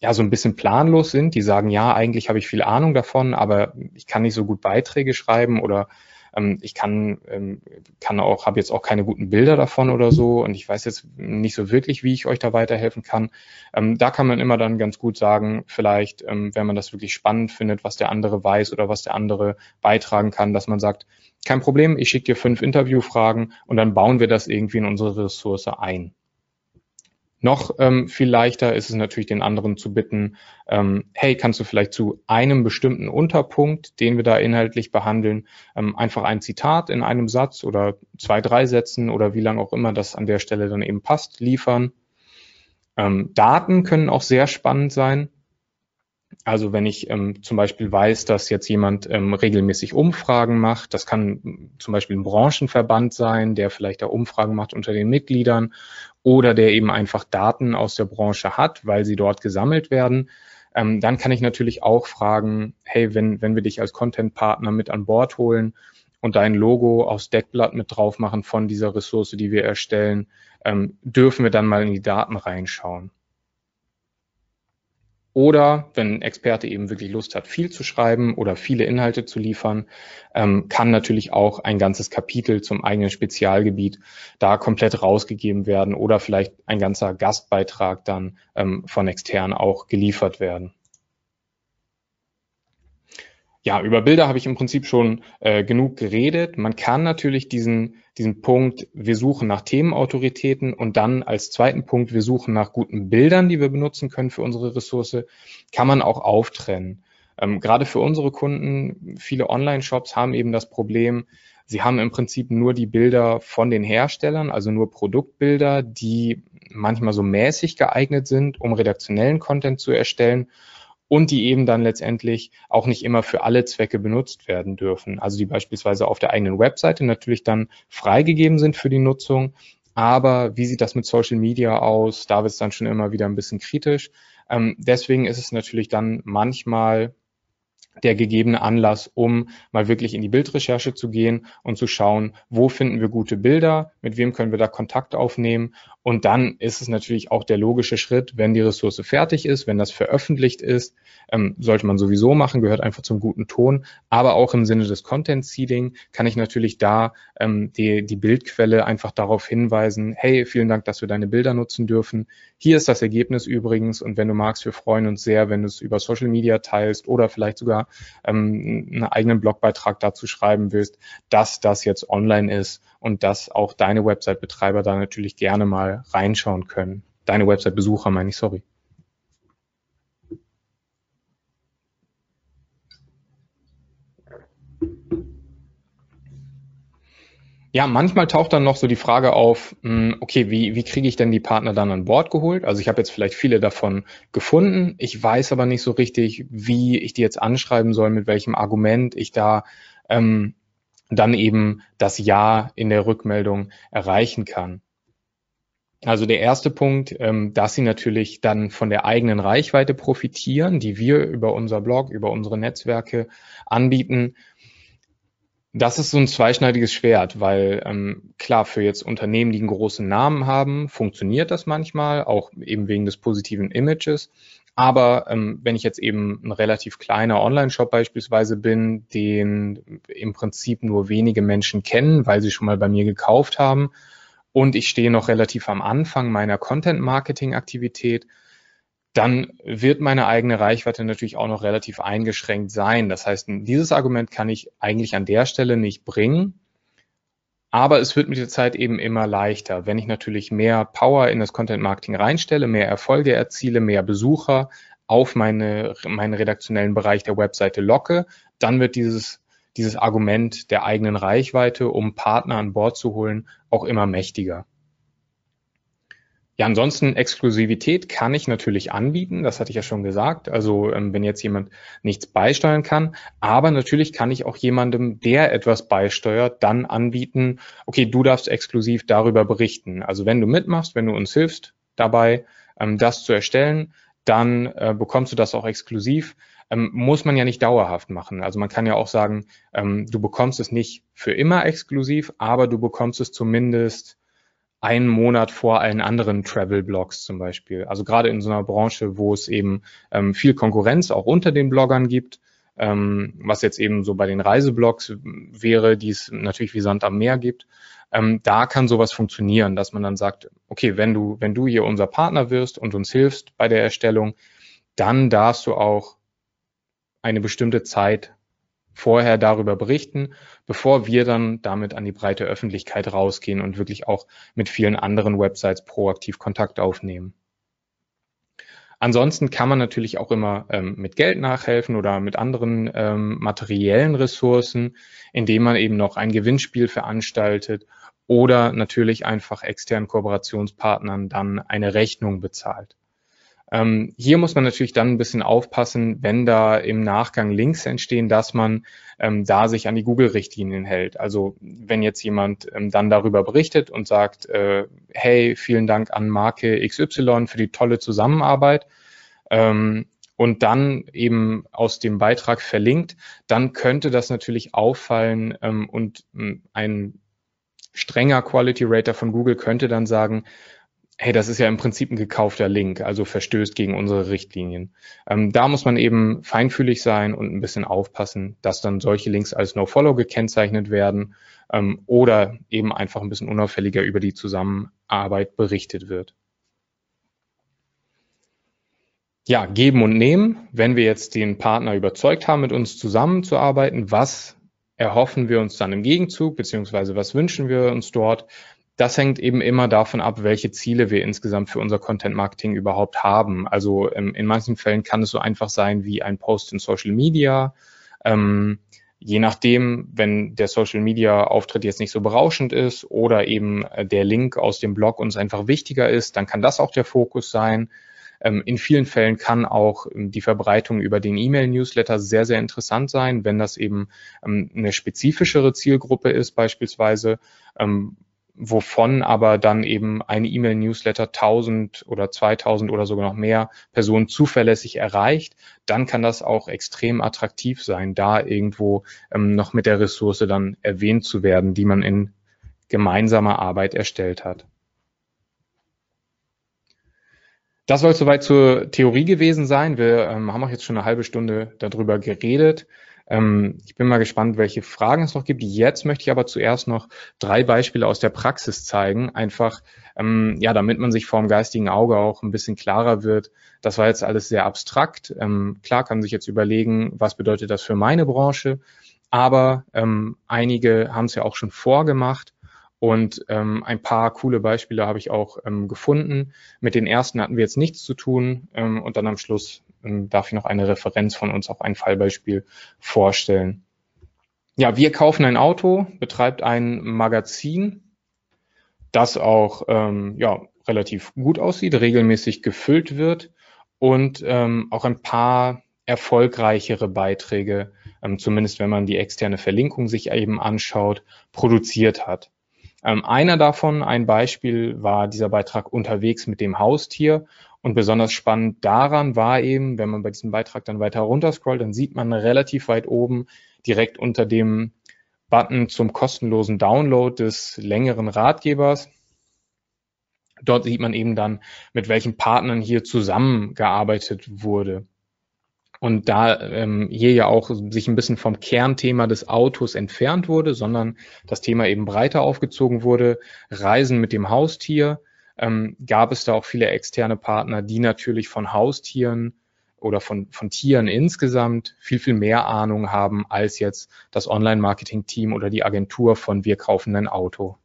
ja so ein bisschen planlos sind, die sagen, ja, eigentlich habe ich viel Ahnung davon, aber ich kann nicht so gut Beiträge schreiben oder ähm, ich kann, ähm, kann auch, habe jetzt auch keine guten Bilder davon oder so und ich weiß jetzt nicht so wirklich, wie ich euch da weiterhelfen kann. Ähm, da kann man immer dann ganz gut sagen, vielleicht, ähm, wenn man das wirklich spannend findet, was der andere weiß oder was der andere beitragen kann, dass man sagt, kein Problem, ich schicke dir fünf Interviewfragen und dann bauen wir das irgendwie in unsere Ressource ein. Noch ähm, viel leichter ist es natürlich den anderen zu bitten, ähm, hey, kannst du vielleicht zu einem bestimmten Unterpunkt, den wir da inhaltlich behandeln, ähm, einfach ein Zitat in einem Satz oder zwei, drei Sätzen oder wie lang auch immer das an der Stelle dann eben passt, liefern. Ähm, Daten können auch sehr spannend sein. Also wenn ich ähm, zum Beispiel weiß, dass jetzt jemand ähm, regelmäßig Umfragen macht, das kann zum Beispiel ein Branchenverband sein, der vielleicht da Umfragen macht unter den Mitgliedern oder der eben einfach Daten aus der Branche hat, weil sie dort gesammelt werden, ähm, dann kann ich natürlich auch fragen, hey, wenn, wenn wir dich als Content-Partner mit an Bord holen und dein Logo aufs Deckblatt mit drauf machen von dieser Ressource, die wir erstellen, ähm, dürfen wir dann mal in die Daten reinschauen. Oder wenn ein Experte eben wirklich Lust hat, viel zu schreiben oder viele Inhalte zu liefern, ähm, kann natürlich auch ein ganzes Kapitel zum eigenen Spezialgebiet da komplett rausgegeben werden oder vielleicht ein ganzer Gastbeitrag dann ähm, von extern auch geliefert werden. Ja, über Bilder habe ich im Prinzip schon äh, genug geredet. Man kann natürlich diesen, diesen Punkt, wir suchen nach Themenautoritäten und dann als zweiten Punkt, wir suchen nach guten Bildern, die wir benutzen können für unsere Ressource, kann man auch auftrennen. Ähm, gerade für unsere Kunden, viele Online-Shops haben eben das Problem, sie haben im Prinzip nur die Bilder von den Herstellern, also nur Produktbilder, die manchmal so mäßig geeignet sind, um redaktionellen Content zu erstellen und die eben dann letztendlich auch nicht immer für alle Zwecke benutzt werden dürfen. Also die beispielsweise auf der eigenen Webseite natürlich dann freigegeben sind für die Nutzung. Aber wie sieht das mit Social Media aus? Da wird es dann schon immer wieder ein bisschen kritisch. Ähm, deswegen ist es natürlich dann manchmal der gegebene Anlass, um mal wirklich in die Bildrecherche zu gehen und zu schauen, wo finden wir gute Bilder, mit wem können wir da Kontakt aufnehmen. Und dann ist es natürlich auch der logische Schritt, wenn die Ressource fertig ist, wenn das veröffentlicht ist, ähm, sollte man sowieso machen, gehört einfach zum guten Ton. Aber auch im Sinne des Content Seeding kann ich natürlich da ähm, die, die Bildquelle einfach darauf hinweisen, hey, vielen Dank, dass wir deine Bilder nutzen dürfen. Hier ist das Ergebnis übrigens und wenn du magst, wir freuen uns sehr, wenn du es über Social Media teilst oder vielleicht sogar ähm, einen eigenen Blogbeitrag dazu schreiben willst, dass das jetzt online ist und dass auch deine Website-Betreiber da natürlich gerne mal reinschauen können. Deine Website-Besucher meine ich, sorry. Ja, manchmal taucht dann noch so die Frage auf, hm, okay, wie, wie kriege ich denn die Partner dann an Bord geholt? Also ich habe jetzt vielleicht viele davon gefunden, ich weiß aber nicht so richtig, wie ich die jetzt anschreiben soll, mit welchem Argument ich da ähm, dann eben das Ja in der Rückmeldung erreichen kann. Also der erste Punkt, ähm, dass sie natürlich dann von der eigenen Reichweite profitieren, die wir über unser Blog, über unsere Netzwerke anbieten das ist so ein zweischneidiges Schwert, weil ähm, klar, für jetzt Unternehmen, die einen großen Namen haben, funktioniert das manchmal, auch eben wegen des positiven Images. Aber ähm, wenn ich jetzt eben ein relativ kleiner Online-Shop beispielsweise bin, den im Prinzip nur wenige Menschen kennen, weil sie schon mal bei mir gekauft haben, und ich stehe noch relativ am Anfang meiner Content-Marketing-Aktivität, dann wird meine eigene Reichweite natürlich auch noch relativ eingeschränkt sein. Das heißt, dieses Argument kann ich eigentlich an der Stelle nicht bringen. Aber es wird mit der Zeit eben immer leichter. Wenn ich natürlich mehr Power in das Content Marketing reinstelle, mehr Erfolge erziele, mehr Besucher auf meine, meinen redaktionellen Bereich der Webseite locke, dann wird dieses, dieses Argument der eigenen Reichweite, um Partner an Bord zu holen, auch immer mächtiger. Ja, ansonsten Exklusivität kann ich natürlich anbieten, das hatte ich ja schon gesagt. Also ähm, wenn jetzt jemand nichts beisteuern kann, aber natürlich kann ich auch jemandem, der etwas beisteuert, dann anbieten, okay, du darfst exklusiv darüber berichten. Also wenn du mitmachst, wenn du uns hilfst dabei, ähm, das zu erstellen, dann äh, bekommst du das auch exklusiv. Ähm, muss man ja nicht dauerhaft machen. Also man kann ja auch sagen, ähm, du bekommst es nicht für immer exklusiv, aber du bekommst es zumindest einen Monat vor allen anderen Travel-Blogs zum Beispiel. Also gerade in so einer Branche, wo es eben ähm, viel Konkurrenz auch unter den Bloggern gibt, ähm, was jetzt eben so bei den Reiseblogs wäre, die es natürlich wie Sand am Meer gibt. Ähm, da kann sowas funktionieren, dass man dann sagt, okay, wenn du, wenn du hier unser Partner wirst und uns hilfst bei der Erstellung, dann darfst du auch eine bestimmte Zeit vorher darüber berichten, bevor wir dann damit an die breite Öffentlichkeit rausgehen und wirklich auch mit vielen anderen Websites proaktiv Kontakt aufnehmen. Ansonsten kann man natürlich auch immer ähm, mit Geld nachhelfen oder mit anderen ähm, materiellen Ressourcen, indem man eben noch ein Gewinnspiel veranstaltet oder natürlich einfach externen Kooperationspartnern dann eine Rechnung bezahlt. Ähm, hier muss man natürlich dann ein bisschen aufpassen, wenn da im Nachgang Links entstehen, dass man ähm, da sich an die Google-Richtlinien hält. Also wenn jetzt jemand ähm, dann darüber berichtet und sagt, äh, hey, vielen Dank an Marke XY für die tolle Zusammenarbeit. Ähm, und dann eben aus dem Beitrag verlinkt, dann könnte das natürlich auffallen ähm, und ähm, ein strenger Quality Rater von Google könnte dann sagen, hey, das ist ja im Prinzip ein gekaufter Link, also verstößt gegen unsere Richtlinien. Ähm, da muss man eben feinfühlig sein und ein bisschen aufpassen, dass dann solche Links als No-Follow gekennzeichnet werden ähm, oder eben einfach ein bisschen unauffälliger über die Zusammenarbeit berichtet wird. Ja, geben und nehmen. Wenn wir jetzt den Partner überzeugt haben, mit uns zusammenzuarbeiten, was erhoffen wir uns dann im Gegenzug, beziehungsweise was wünschen wir uns dort? Das hängt eben immer davon ab, welche Ziele wir insgesamt für unser Content Marketing überhaupt haben. Also ähm, in manchen Fällen kann es so einfach sein wie ein Post in Social Media. Ähm, je nachdem, wenn der Social Media Auftritt jetzt nicht so berauschend ist oder eben äh, der Link aus dem Blog uns einfach wichtiger ist, dann kann das auch der Fokus sein. Ähm, in vielen Fällen kann auch ähm, die Verbreitung über den E-Mail-Newsletter sehr, sehr interessant sein, wenn das eben ähm, eine spezifischere Zielgruppe ist beispielsweise, wovon aber dann eben ein E-Mail-Newsletter 1000 oder 2000 oder sogar noch mehr Personen zuverlässig erreicht, dann kann das auch extrem attraktiv sein, da irgendwo ähm, noch mit der Ressource dann erwähnt zu werden, die man in gemeinsamer Arbeit erstellt hat. Das soll soweit zur Theorie gewesen sein. Wir ähm, haben auch jetzt schon eine halbe Stunde darüber geredet. Ähm, ich bin mal gespannt, welche Fragen es noch gibt. Jetzt möchte ich aber zuerst noch drei Beispiele aus der Praxis zeigen, einfach ähm, ja, damit man sich vor dem geistigen Auge auch ein bisschen klarer wird. Das war jetzt alles sehr abstrakt. Ähm, klar kann sich jetzt überlegen, was bedeutet das für meine Branche, aber ähm, einige haben es ja auch schon vorgemacht. Und ähm, ein paar coole Beispiele habe ich auch ähm, gefunden. Mit den ersten hatten wir jetzt nichts zu tun ähm, und dann am Schluss darf ich noch eine Referenz von uns auf ein Fallbeispiel vorstellen. Ja, wir kaufen ein Auto, betreibt ein Magazin, das auch ähm, ja, relativ gut aussieht, regelmäßig gefüllt wird und ähm, auch ein paar erfolgreichere Beiträge, ähm, zumindest wenn man die externe Verlinkung sich eben anschaut, produziert hat. Ähm, einer davon, ein Beispiel, war dieser Beitrag unterwegs mit dem Haustier und besonders spannend daran war eben, wenn man bei diesem Beitrag dann weiter runterscrollt, dann sieht man relativ weit oben direkt unter dem Button zum kostenlosen Download des längeren Ratgebers. Dort sieht man eben dann, mit welchen Partnern hier zusammengearbeitet wurde. Und da ähm, hier ja auch sich ein bisschen vom Kernthema des Autos entfernt wurde, sondern das Thema eben breiter aufgezogen wurde, Reisen mit dem Haustier, ähm, gab es da auch viele externe Partner, die natürlich von Haustieren oder von, von Tieren insgesamt viel, viel mehr Ahnung haben als jetzt das Online-Marketing-Team oder die Agentur von Wir kaufen ein Auto.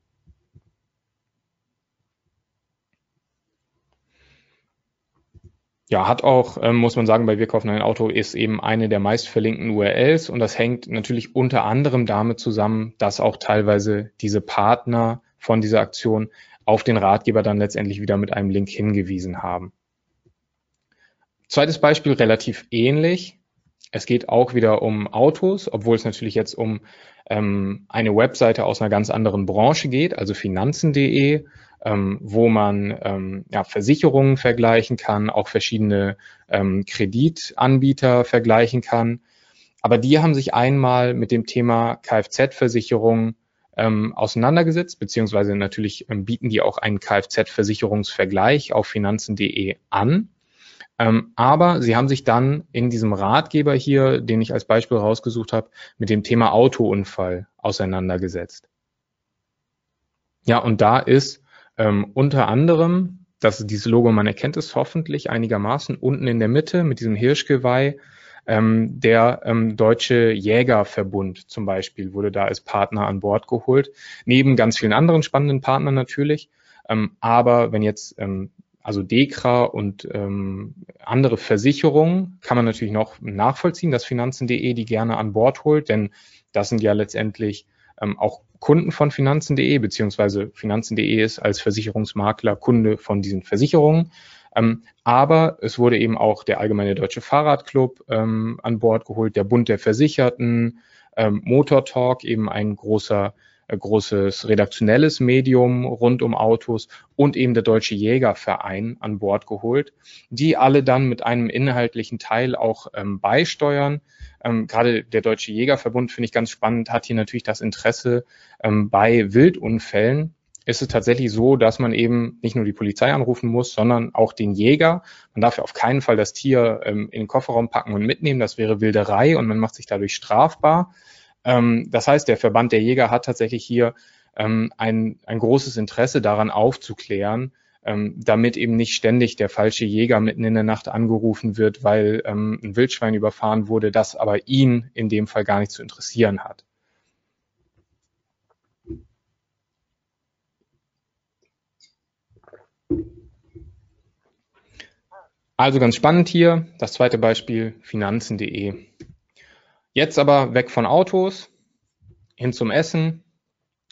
Ja, hat auch, ähm, muss man sagen, bei Wir kaufen ein Auto ist eben eine der meist verlinkten URLs und das hängt natürlich unter anderem damit zusammen, dass auch teilweise diese Partner von dieser Aktion auf den Ratgeber dann letztendlich wieder mit einem Link hingewiesen haben. Zweites Beispiel relativ ähnlich. Es geht auch wieder um Autos, obwohl es natürlich jetzt um ähm, eine Webseite aus einer ganz anderen Branche geht, also finanzen.de, ähm, wo man ähm, ja, Versicherungen vergleichen kann, auch verschiedene ähm, Kreditanbieter vergleichen kann. Aber die haben sich einmal mit dem Thema Kfz-Versicherung ähm, auseinandergesetzt, beziehungsweise natürlich ähm, bieten die auch einen Kfz-Versicherungsvergleich auf finanzen.de an. Ähm, aber sie haben sich dann in diesem Ratgeber hier, den ich als Beispiel rausgesucht habe, mit dem Thema Autounfall auseinandergesetzt. Ja, und da ist ähm, unter anderem, dass dieses Logo, man erkennt es hoffentlich einigermaßen, unten in der Mitte mit diesem Hirschgeweih ähm, der ähm, Deutsche Jägerverbund zum Beispiel wurde da als Partner an Bord geholt, neben ganz vielen anderen spannenden Partnern natürlich. Ähm, aber wenn jetzt ähm, also Dekra und ähm, andere Versicherungen kann man natürlich noch nachvollziehen, dass Finanzen.de die gerne an Bord holt, denn das sind ja letztendlich ähm, auch Kunden von Finanzen.de, beziehungsweise Finanzen.de ist als Versicherungsmakler Kunde von diesen Versicherungen. Ähm, aber es wurde eben auch der Allgemeine Deutsche Fahrradclub ähm, an Bord geholt, der Bund der Versicherten, ähm, Motor Talk, eben ein großer äh, großes redaktionelles Medium rund um Autos und eben der Deutsche Jägerverein an Bord geholt, die alle dann mit einem inhaltlichen Teil auch ähm, beisteuern. Ähm, gerade der Deutsche Jägerverbund finde ich ganz spannend, hat hier natürlich das Interesse ähm, bei Wildunfällen ist es tatsächlich so, dass man eben nicht nur die Polizei anrufen muss, sondern auch den Jäger. Man darf ja auf keinen Fall das Tier ähm, in den Kofferraum packen und mitnehmen. Das wäre Wilderei und man macht sich dadurch strafbar. Ähm, das heißt, der Verband der Jäger hat tatsächlich hier ähm, ein, ein großes Interesse daran aufzuklären, ähm, damit eben nicht ständig der falsche Jäger mitten in der Nacht angerufen wird, weil ähm, ein Wildschwein überfahren wurde, das aber ihn in dem Fall gar nicht zu interessieren hat. Also ganz spannend hier. Das zweite Beispiel, finanzen.de. Jetzt aber weg von Autos, hin zum Essen.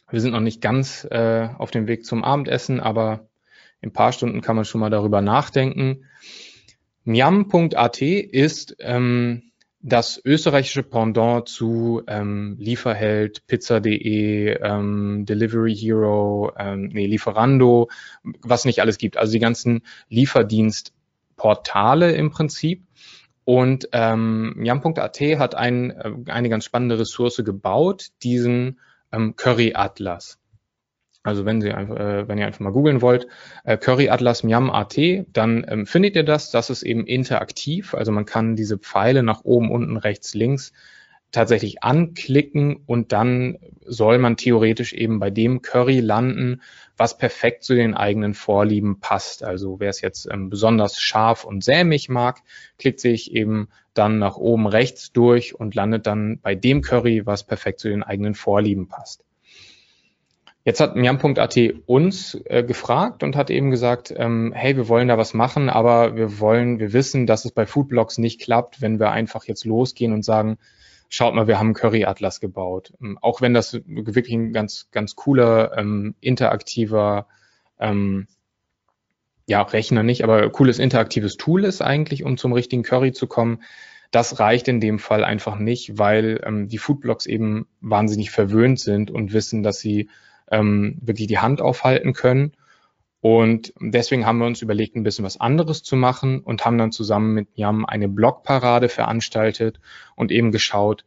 Wir sind noch nicht ganz äh, auf dem Weg zum Abendessen, aber in ein paar Stunden kann man schon mal darüber nachdenken. Miam.at ist ähm, das österreichische Pendant zu ähm, Lieferheld, Pizza.de, ähm, Delivery Hero, ähm, nee, Lieferando, was nicht alles gibt. Also die ganzen Lieferdienst Portale im Prinzip. Und ähm, Yam.at hat ein, äh, eine ganz spannende Ressource gebaut, diesen ähm, Curry Atlas. Also wenn Sie äh, wenn ihr einfach mal googeln wollt, äh, Curry Atlas Miam.at, dann ähm, findet ihr das. Das ist eben interaktiv. Also man kann diese Pfeile nach oben, unten, rechts, links tatsächlich anklicken und dann soll man theoretisch eben bei dem Curry landen, was perfekt zu den eigenen Vorlieben passt. Also wer es jetzt ähm, besonders scharf und sämig mag, klickt sich eben dann nach oben rechts durch und landet dann bei dem Curry, was perfekt zu den eigenen Vorlieben passt. Jetzt hat Miam.at uns äh, gefragt und hat eben gesagt, ähm, hey, wir wollen da was machen, aber wir wollen, wir wissen, dass es bei Foodblogs nicht klappt, wenn wir einfach jetzt losgehen und sagen, schaut mal, wir haben Curry Atlas gebaut. Ähm, auch wenn das wirklich ein ganz, ganz cooler, ähm, interaktiver, ähm, ja, Rechner nicht, aber cooles interaktives Tool ist eigentlich, um zum richtigen Curry zu kommen. Das reicht in dem Fall einfach nicht, weil ähm, die Foodblocks eben wahnsinnig verwöhnt sind und wissen, dass sie ähm, wirklich die Hand aufhalten können und deswegen haben wir uns überlegt, ein bisschen was anderes zu machen und haben dann zusammen mit Yam eine Blogparade veranstaltet und eben geschaut,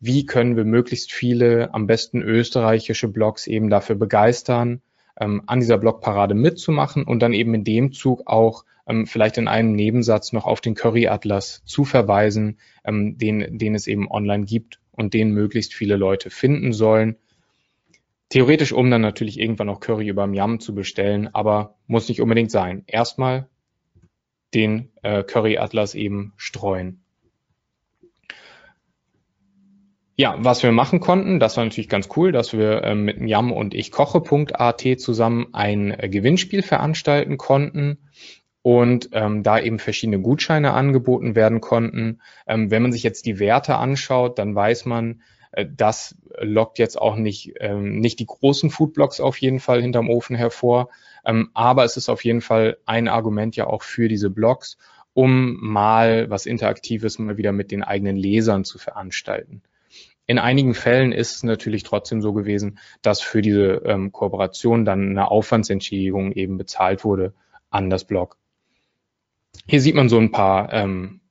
wie können wir möglichst viele, am besten österreichische Blogs eben dafür begeistern, ähm, an dieser Blogparade mitzumachen und dann eben in dem Zug auch ähm, vielleicht in einem Nebensatz noch auf den Curry Atlas zu verweisen, ähm, den, den es eben online gibt und den möglichst viele Leute finden sollen Theoretisch, um dann natürlich irgendwann noch Curry über Yam zu bestellen, aber muss nicht unbedingt sein. Erstmal den äh, Curry Atlas eben streuen. Ja, was wir machen konnten, das war natürlich ganz cool, dass wir äh, mit Yam und ich koche.at zusammen ein äh, Gewinnspiel veranstalten konnten und ähm, da eben verschiedene Gutscheine angeboten werden konnten. Ähm, wenn man sich jetzt die Werte anschaut, dann weiß man, das lockt jetzt auch nicht, ähm, nicht die großen Foodblocks auf jeden Fall hinterm Ofen hervor. Ähm, aber es ist auf jeden Fall ein Argument ja auch für diese Blogs, um mal was Interaktives mal wieder mit den eigenen Lesern zu veranstalten. In einigen Fällen ist es natürlich trotzdem so gewesen, dass für diese ähm, Kooperation dann eine Aufwandsentschädigung eben bezahlt wurde an das Blog. Hier sieht man so ein paar ähm, äh,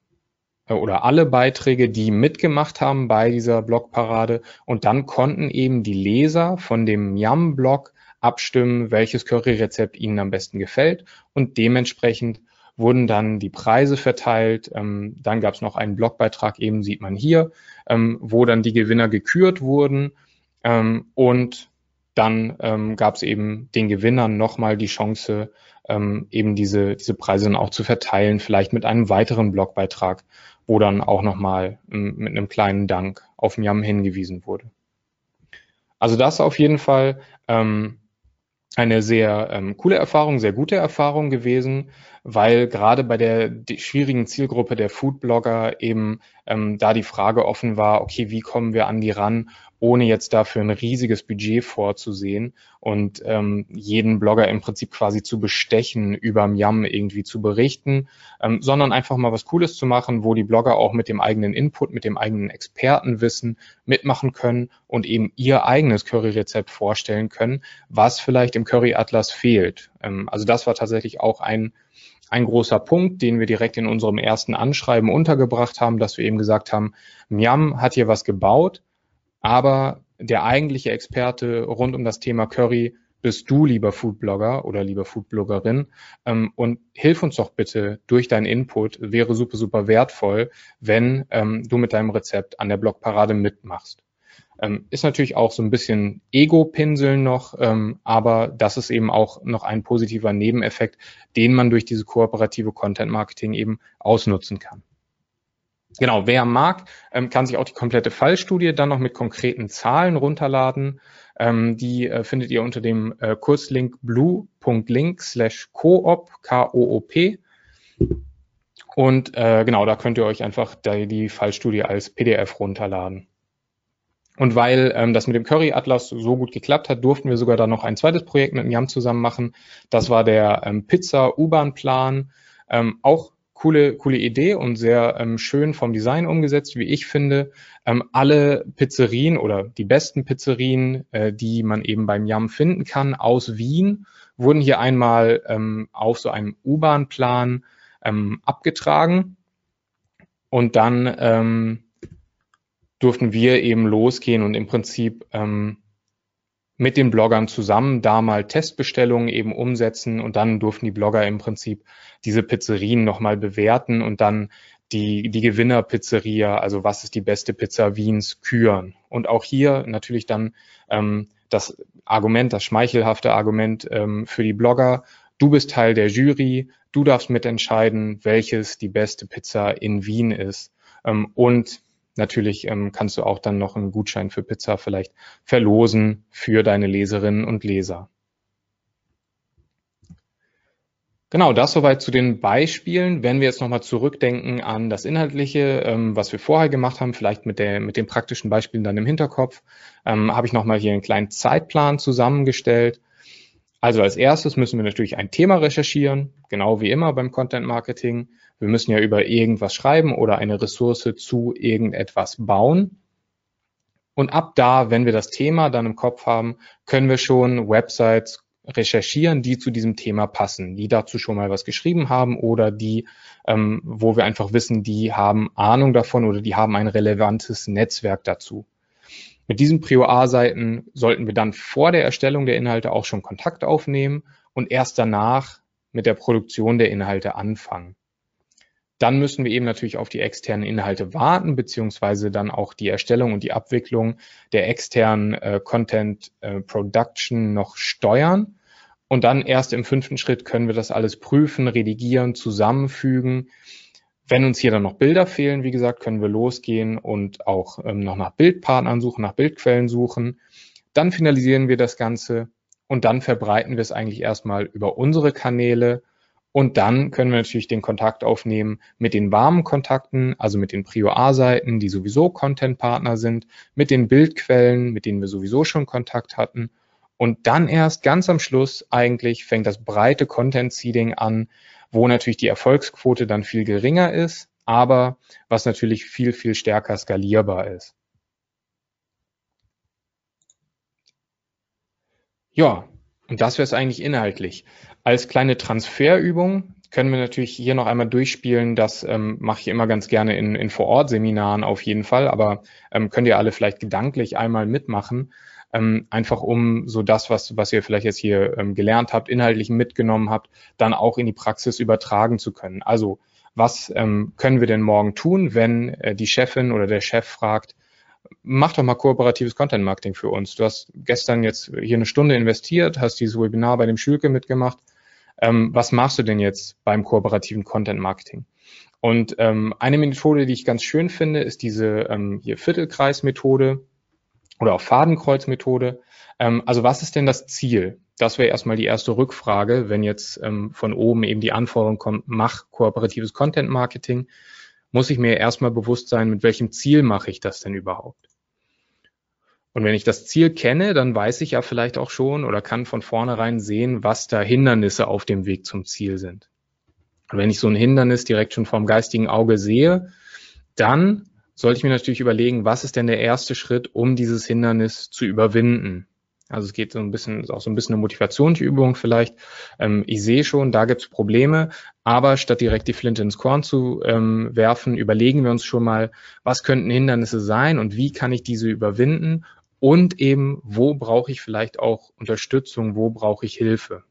oder alle Beiträge, die mitgemacht haben bei dieser Blogparade. Und dann konnten eben die Leser von dem Yam-Blog abstimmen, welches Curry-Rezept ihnen am besten gefällt. Und dementsprechend wurden dann die Preise verteilt. Ähm, dann gab es noch einen Blogbeitrag, eben sieht man hier, ähm, wo dann die Gewinner gekürt wurden. Ähm, und dann ähm, gab es eben den Gewinnern nochmal die Chance, ähm, eben diese, diese Preise dann auch zu verteilen, vielleicht mit einem weiteren Blogbeitrag wo dann auch nochmal ähm, mit einem kleinen Dank auf Miam hingewiesen wurde. Also das auf jeden Fall ähm, eine sehr ähm, coole Erfahrung, sehr gute Erfahrung gewesen. Weil gerade bei der schwierigen Zielgruppe der Foodblogger eben ähm, da die Frage offen war, okay, wie kommen wir an die ran, ohne jetzt dafür ein riesiges Budget vorzusehen und ähm, jeden Blogger im Prinzip quasi zu bestechen, über Yam irgendwie zu berichten, ähm, sondern einfach mal was Cooles zu machen, wo die Blogger auch mit dem eigenen Input, mit dem eigenen Expertenwissen mitmachen können und eben ihr eigenes Curry-Rezept vorstellen können, was vielleicht im Curry-Atlas fehlt. Ähm, also das war tatsächlich auch ein ein großer Punkt, den wir direkt in unserem ersten Anschreiben untergebracht haben, dass wir eben gesagt haben, Miam hat hier was gebaut, aber der eigentliche Experte rund um das Thema Curry bist du, lieber Foodblogger oder lieber Foodbloggerin. Ähm, und hilf uns doch bitte durch deinen Input. Wäre super, super wertvoll, wenn ähm, du mit deinem Rezept an der Blogparade mitmachst. Ähm, ist natürlich auch so ein bisschen Ego-Pinseln noch, ähm, aber das ist eben auch noch ein positiver Nebeneffekt, den man durch diese kooperative Content-Marketing eben ausnutzen kann. Genau, wer mag, ähm, kann sich auch die komplette Fallstudie dann noch mit konkreten Zahlen runterladen. Ähm, die äh, findet ihr unter dem äh, Kurslink blue.link slash coop, K-O-O-P. Und äh, genau, da könnt ihr euch einfach die, die Fallstudie als PDF runterladen. Und weil ähm, das mit dem Curry Atlas so gut geklappt hat, durften wir sogar dann noch ein zweites Projekt mit Miam zusammen machen. Das war der ähm, Pizza U-Bahn Plan. Ähm, auch coole, coole Idee und sehr ähm, schön vom Design umgesetzt, wie ich finde. Ähm, alle Pizzerien oder die besten Pizzerien, äh, die man eben beim Yam finden kann, aus Wien, wurden hier einmal ähm, auf so einem U-Bahn-Plan ähm, abgetragen. Und dann ähm, durften wir eben losgehen und im Prinzip ähm, mit den Bloggern zusammen da mal Testbestellungen eben umsetzen und dann durften die Blogger im Prinzip diese Pizzerien nochmal bewerten und dann die, die Gewinnerpizzeria, also was ist die beste Pizza Wiens, küren. Und auch hier natürlich dann ähm, das Argument, das schmeichelhafte Argument ähm, für die Blogger, du bist Teil der Jury, du darfst mitentscheiden, welches die beste Pizza in Wien ist. Ähm, und Natürlich ähm, kannst du auch dann noch einen Gutschein für Pizza vielleicht verlosen für deine Leserinnen und Leser. Genau, das soweit zu den Beispielen. Wenn wir jetzt nochmal zurückdenken an das Inhaltliche, ähm, was wir vorher gemacht haben, vielleicht mit, der, mit den praktischen Beispielen dann im Hinterkopf, ähm, habe ich nochmal hier einen kleinen Zeitplan zusammengestellt. Also als erstes müssen wir natürlich ein Thema recherchieren, genau wie immer beim Content Marketing. Wir müssen ja über irgendwas schreiben oder eine Ressource zu irgendetwas bauen. Und ab da, wenn wir das Thema dann im Kopf haben, können wir schon Websites recherchieren, die zu diesem Thema passen, die dazu schon mal was geschrieben haben oder die, ähm, wo wir einfach wissen, die haben Ahnung davon oder die haben ein relevantes Netzwerk dazu. Mit diesen Prio A-Seiten sollten wir dann vor der Erstellung der Inhalte auch schon Kontakt aufnehmen und erst danach mit der Produktion der Inhalte anfangen. Dann müssen wir eben natürlich auf die externen Inhalte warten, beziehungsweise dann auch die Erstellung und die Abwicklung der externen äh, Content äh, Production noch steuern. Und dann erst im fünften Schritt können wir das alles prüfen, redigieren, zusammenfügen. Wenn uns hier dann noch Bilder fehlen, wie gesagt, können wir losgehen und auch ähm, noch nach Bildpartnern suchen, nach Bildquellen suchen. Dann finalisieren wir das Ganze und dann verbreiten wir es eigentlich erstmal über unsere Kanäle und dann können wir natürlich den Kontakt aufnehmen mit den warmen Kontakten, also mit den Prio A-Seiten, die sowieso Content-Partner sind, mit den Bildquellen, mit denen wir sowieso schon Kontakt hatten. Und dann erst ganz am Schluss eigentlich fängt das breite Content-Seeding an, wo natürlich die Erfolgsquote dann viel geringer ist, aber was natürlich viel, viel stärker skalierbar ist. Ja, und das wäre es eigentlich inhaltlich. Als kleine Transferübung können wir natürlich hier noch einmal durchspielen. Das ähm, mache ich immer ganz gerne in, in Vor-Ort-Seminaren auf jeden Fall, aber ähm, könnt ihr alle vielleicht gedanklich einmal mitmachen. Ähm, einfach um so das, was, was ihr vielleicht jetzt hier ähm, gelernt habt, inhaltlich mitgenommen habt, dann auch in die Praxis übertragen zu können. Also was ähm, können wir denn morgen tun, wenn äh, die Chefin oder der Chef fragt, mach doch mal kooperatives Content Marketing für uns. Du hast gestern jetzt hier eine Stunde investiert, hast dieses Webinar bei dem Schülke mitgemacht. Ähm, was machst du denn jetzt beim kooperativen Content Marketing? Und ähm, eine Methode, die ich ganz schön finde, ist diese ähm, hier Viertelkreis-Methode oder auch Fadenkreuz-Methode. Ähm, also was ist denn das Ziel? das wäre erstmal die erste Rückfrage, wenn jetzt ähm, von oben eben die Anforderung kommt, mach kooperatives Content Marketing, muss ich mir erstmal bewusst sein, mit welchem Ziel mache ich das denn überhaupt? Und wenn ich das Ziel kenne, dann weiß ich ja vielleicht auch schon oder kann von vornherein sehen, was da Hindernisse auf dem Weg zum Ziel sind. Und wenn ich so ein Hindernis direkt schon vom geistigen Auge sehe, dann sollte ich mir natürlich überlegen, was ist denn der erste Schritt, um dieses Hindernis zu überwinden? Also es geht so ein bisschen, ist auch so ein bisschen eine Motivationsübung vielleicht. Ähm, ich sehe schon, da gibt es Probleme, aber statt direkt die Flinte ins Korn zu ähm, werfen, überlegen wir uns schon mal, was könnten Hindernisse sein und wie kann ich diese überwinden und eben, wo brauche ich vielleicht auch Unterstützung, wo brauche ich Hilfe.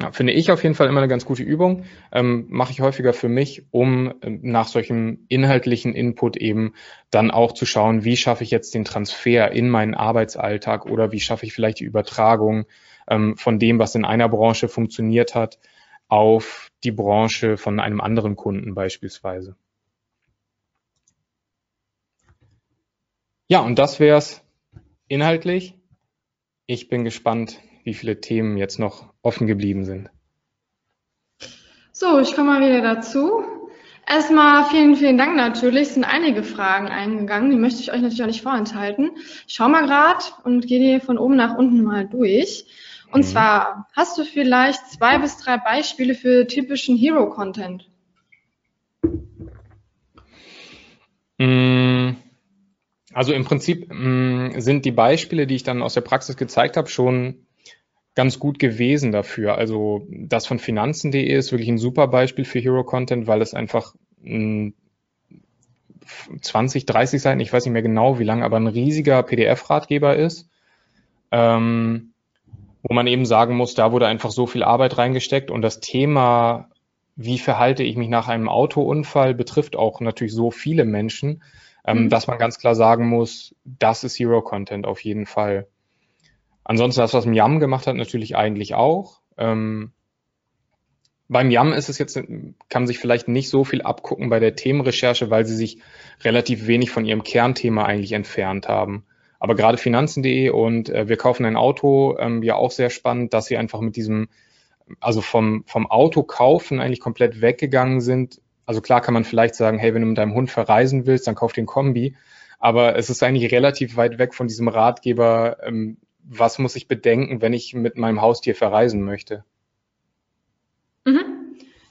Ja, finde ich auf jeden Fall immer eine ganz gute Übung. Ähm, Mache ich häufiger für mich, um ähm, nach solchem inhaltlichen Input eben dann auch zu schauen, wie schaffe ich jetzt den Transfer in meinen Arbeitsalltag oder wie schaffe ich vielleicht die Übertragung ähm, von dem, was in einer Branche funktioniert hat, auf die Branche von einem anderen Kunden beispielsweise. Ja, und das wäre es inhaltlich. Ich bin gespannt, wie viele Themen jetzt noch offen geblieben sind. So, ich komme mal wieder dazu. Erstmal vielen, vielen Dank natürlich. Es sind einige Fragen eingegangen, die möchte ich euch natürlich auch nicht vorenthalten. Ich schau mal gerade und gehe die von oben nach unten mal durch. Und mhm. zwar, hast du vielleicht zwei bis drei Beispiele für typischen Hero-Content? Mm, also im Prinzip mm, sind die Beispiele, die ich dann aus der Praxis gezeigt habe, schon ganz gut gewesen dafür. Also das von Finanzen.de ist wirklich ein super Beispiel für Hero Content, weil es einfach 20, 30 Seiten, ich weiß nicht mehr genau wie lang, aber ein riesiger PDF-Ratgeber ist, ähm, wo man eben sagen muss, da wurde einfach so viel Arbeit reingesteckt und das Thema, wie verhalte ich mich nach einem Autounfall, betrifft auch natürlich so viele Menschen, ähm, mhm. dass man ganz klar sagen muss, das ist Hero Content auf jeden Fall. Ansonsten das, was Miam gemacht hat, natürlich eigentlich auch. Ähm, beim Yam ist es jetzt, kann man sich vielleicht nicht so viel abgucken bei der Themenrecherche, weil sie sich relativ wenig von ihrem Kernthema eigentlich entfernt haben. Aber gerade Finanzen.de und äh, wir kaufen ein Auto, ähm, ja auch sehr spannend, dass sie einfach mit diesem, also vom, vom Auto kaufen eigentlich komplett weggegangen sind. Also klar kann man vielleicht sagen, hey, wenn du mit deinem Hund verreisen willst, dann kauf den Kombi. Aber es ist eigentlich relativ weit weg von diesem Ratgeber, ähm, was muss ich bedenken, wenn ich mit meinem Haustier verreisen möchte? Mhm.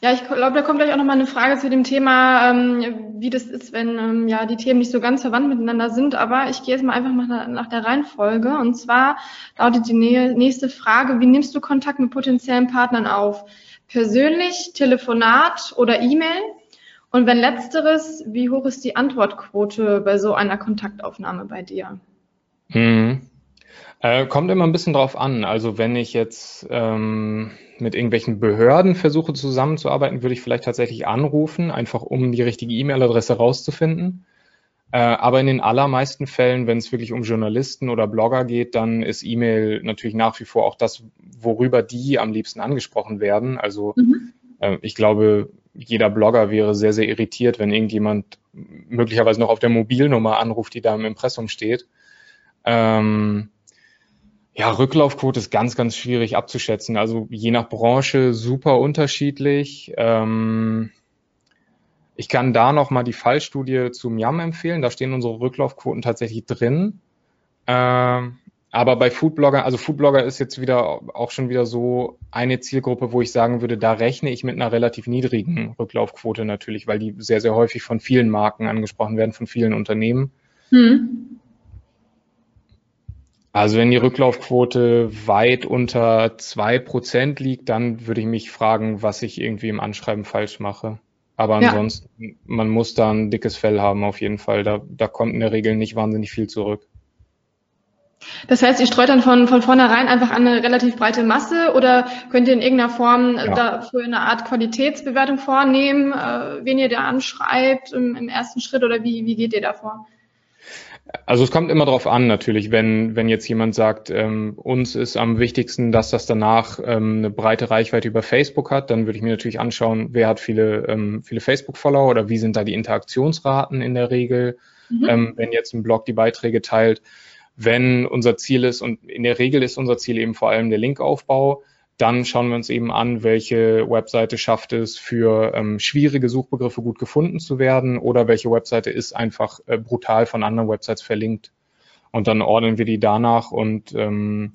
Ja, ich glaube, da kommt gleich auch nochmal eine Frage zu dem Thema, ähm, wie das ist, wenn ähm, ja die Themen nicht so ganz verwandt miteinander sind. Aber ich gehe jetzt mal einfach nach, nach der Reihenfolge. Und zwar lautet die nächste Frage, wie nimmst du Kontakt mit potenziellen Partnern auf? Persönlich, Telefonat oder E-Mail? Und wenn letzteres, wie hoch ist die Antwortquote bei so einer Kontaktaufnahme bei dir? Mhm. Äh, kommt immer ein bisschen drauf an. Also wenn ich jetzt ähm, mit irgendwelchen Behörden versuche zusammenzuarbeiten, würde ich vielleicht tatsächlich anrufen, einfach um die richtige E-Mail-Adresse rauszufinden. Äh, aber in den allermeisten Fällen, wenn es wirklich um Journalisten oder Blogger geht, dann ist E-Mail natürlich nach wie vor auch das, worüber die am liebsten angesprochen werden. Also mhm. äh, ich glaube, jeder Blogger wäre sehr, sehr irritiert, wenn irgendjemand möglicherweise noch auf der Mobilnummer anruft, die da im Impressum steht. Ähm, ja, Rücklaufquote ist ganz, ganz schwierig abzuschätzen. Also je nach Branche super unterschiedlich. Ähm, ich kann da nochmal die Fallstudie zum YAM empfehlen. Da stehen unsere Rücklaufquoten tatsächlich drin. Ähm, aber bei Foodblogger, also Foodblogger ist jetzt wieder auch schon wieder so eine Zielgruppe, wo ich sagen würde, da rechne ich mit einer relativ niedrigen Rücklaufquote natürlich, weil die sehr, sehr häufig von vielen Marken angesprochen werden, von vielen Unternehmen. Hm. Also wenn die Rücklaufquote weit unter zwei Prozent liegt, dann würde ich mich fragen, was ich irgendwie im Anschreiben falsch mache. Aber ansonsten, ja. man muss da ein dickes Fell haben auf jeden Fall. Da, da kommt in der Regel nicht wahnsinnig viel zurück. Das heißt, ihr streut dann von, von vornherein einfach eine relativ breite Masse oder könnt ihr in irgendeiner Form ja. dafür eine Art Qualitätsbewertung vornehmen, äh, wen ihr da anschreibt im, im ersten Schritt oder wie, wie geht ihr davor? Also es kommt immer darauf an, natürlich, wenn, wenn jetzt jemand sagt, ähm, uns ist am wichtigsten, dass das danach ähm, eine breite Reichweite über Facebook hat, dann würde ich mir natürlich anschauen, wer hat viele, ähm, viele Facebook-Follower oder wie sind da die Interaktionsraten in der Regel, mhm. ähm, wenn jetzt ein Blog die Beiträge teilt. Wenn unser Ziel ist, und in der Regel ist unser Ziel eben vor allem der Linkaufbau, dann schauen wir uns eben an, welche Webseite schafft es, für ähm, schwierige Suchbegriffe gut gefunden zu werden oder welche Webseite ist einfach äh, brutal von anderen Websites verlinkt. Und dann ordnen wir die danach und ähm,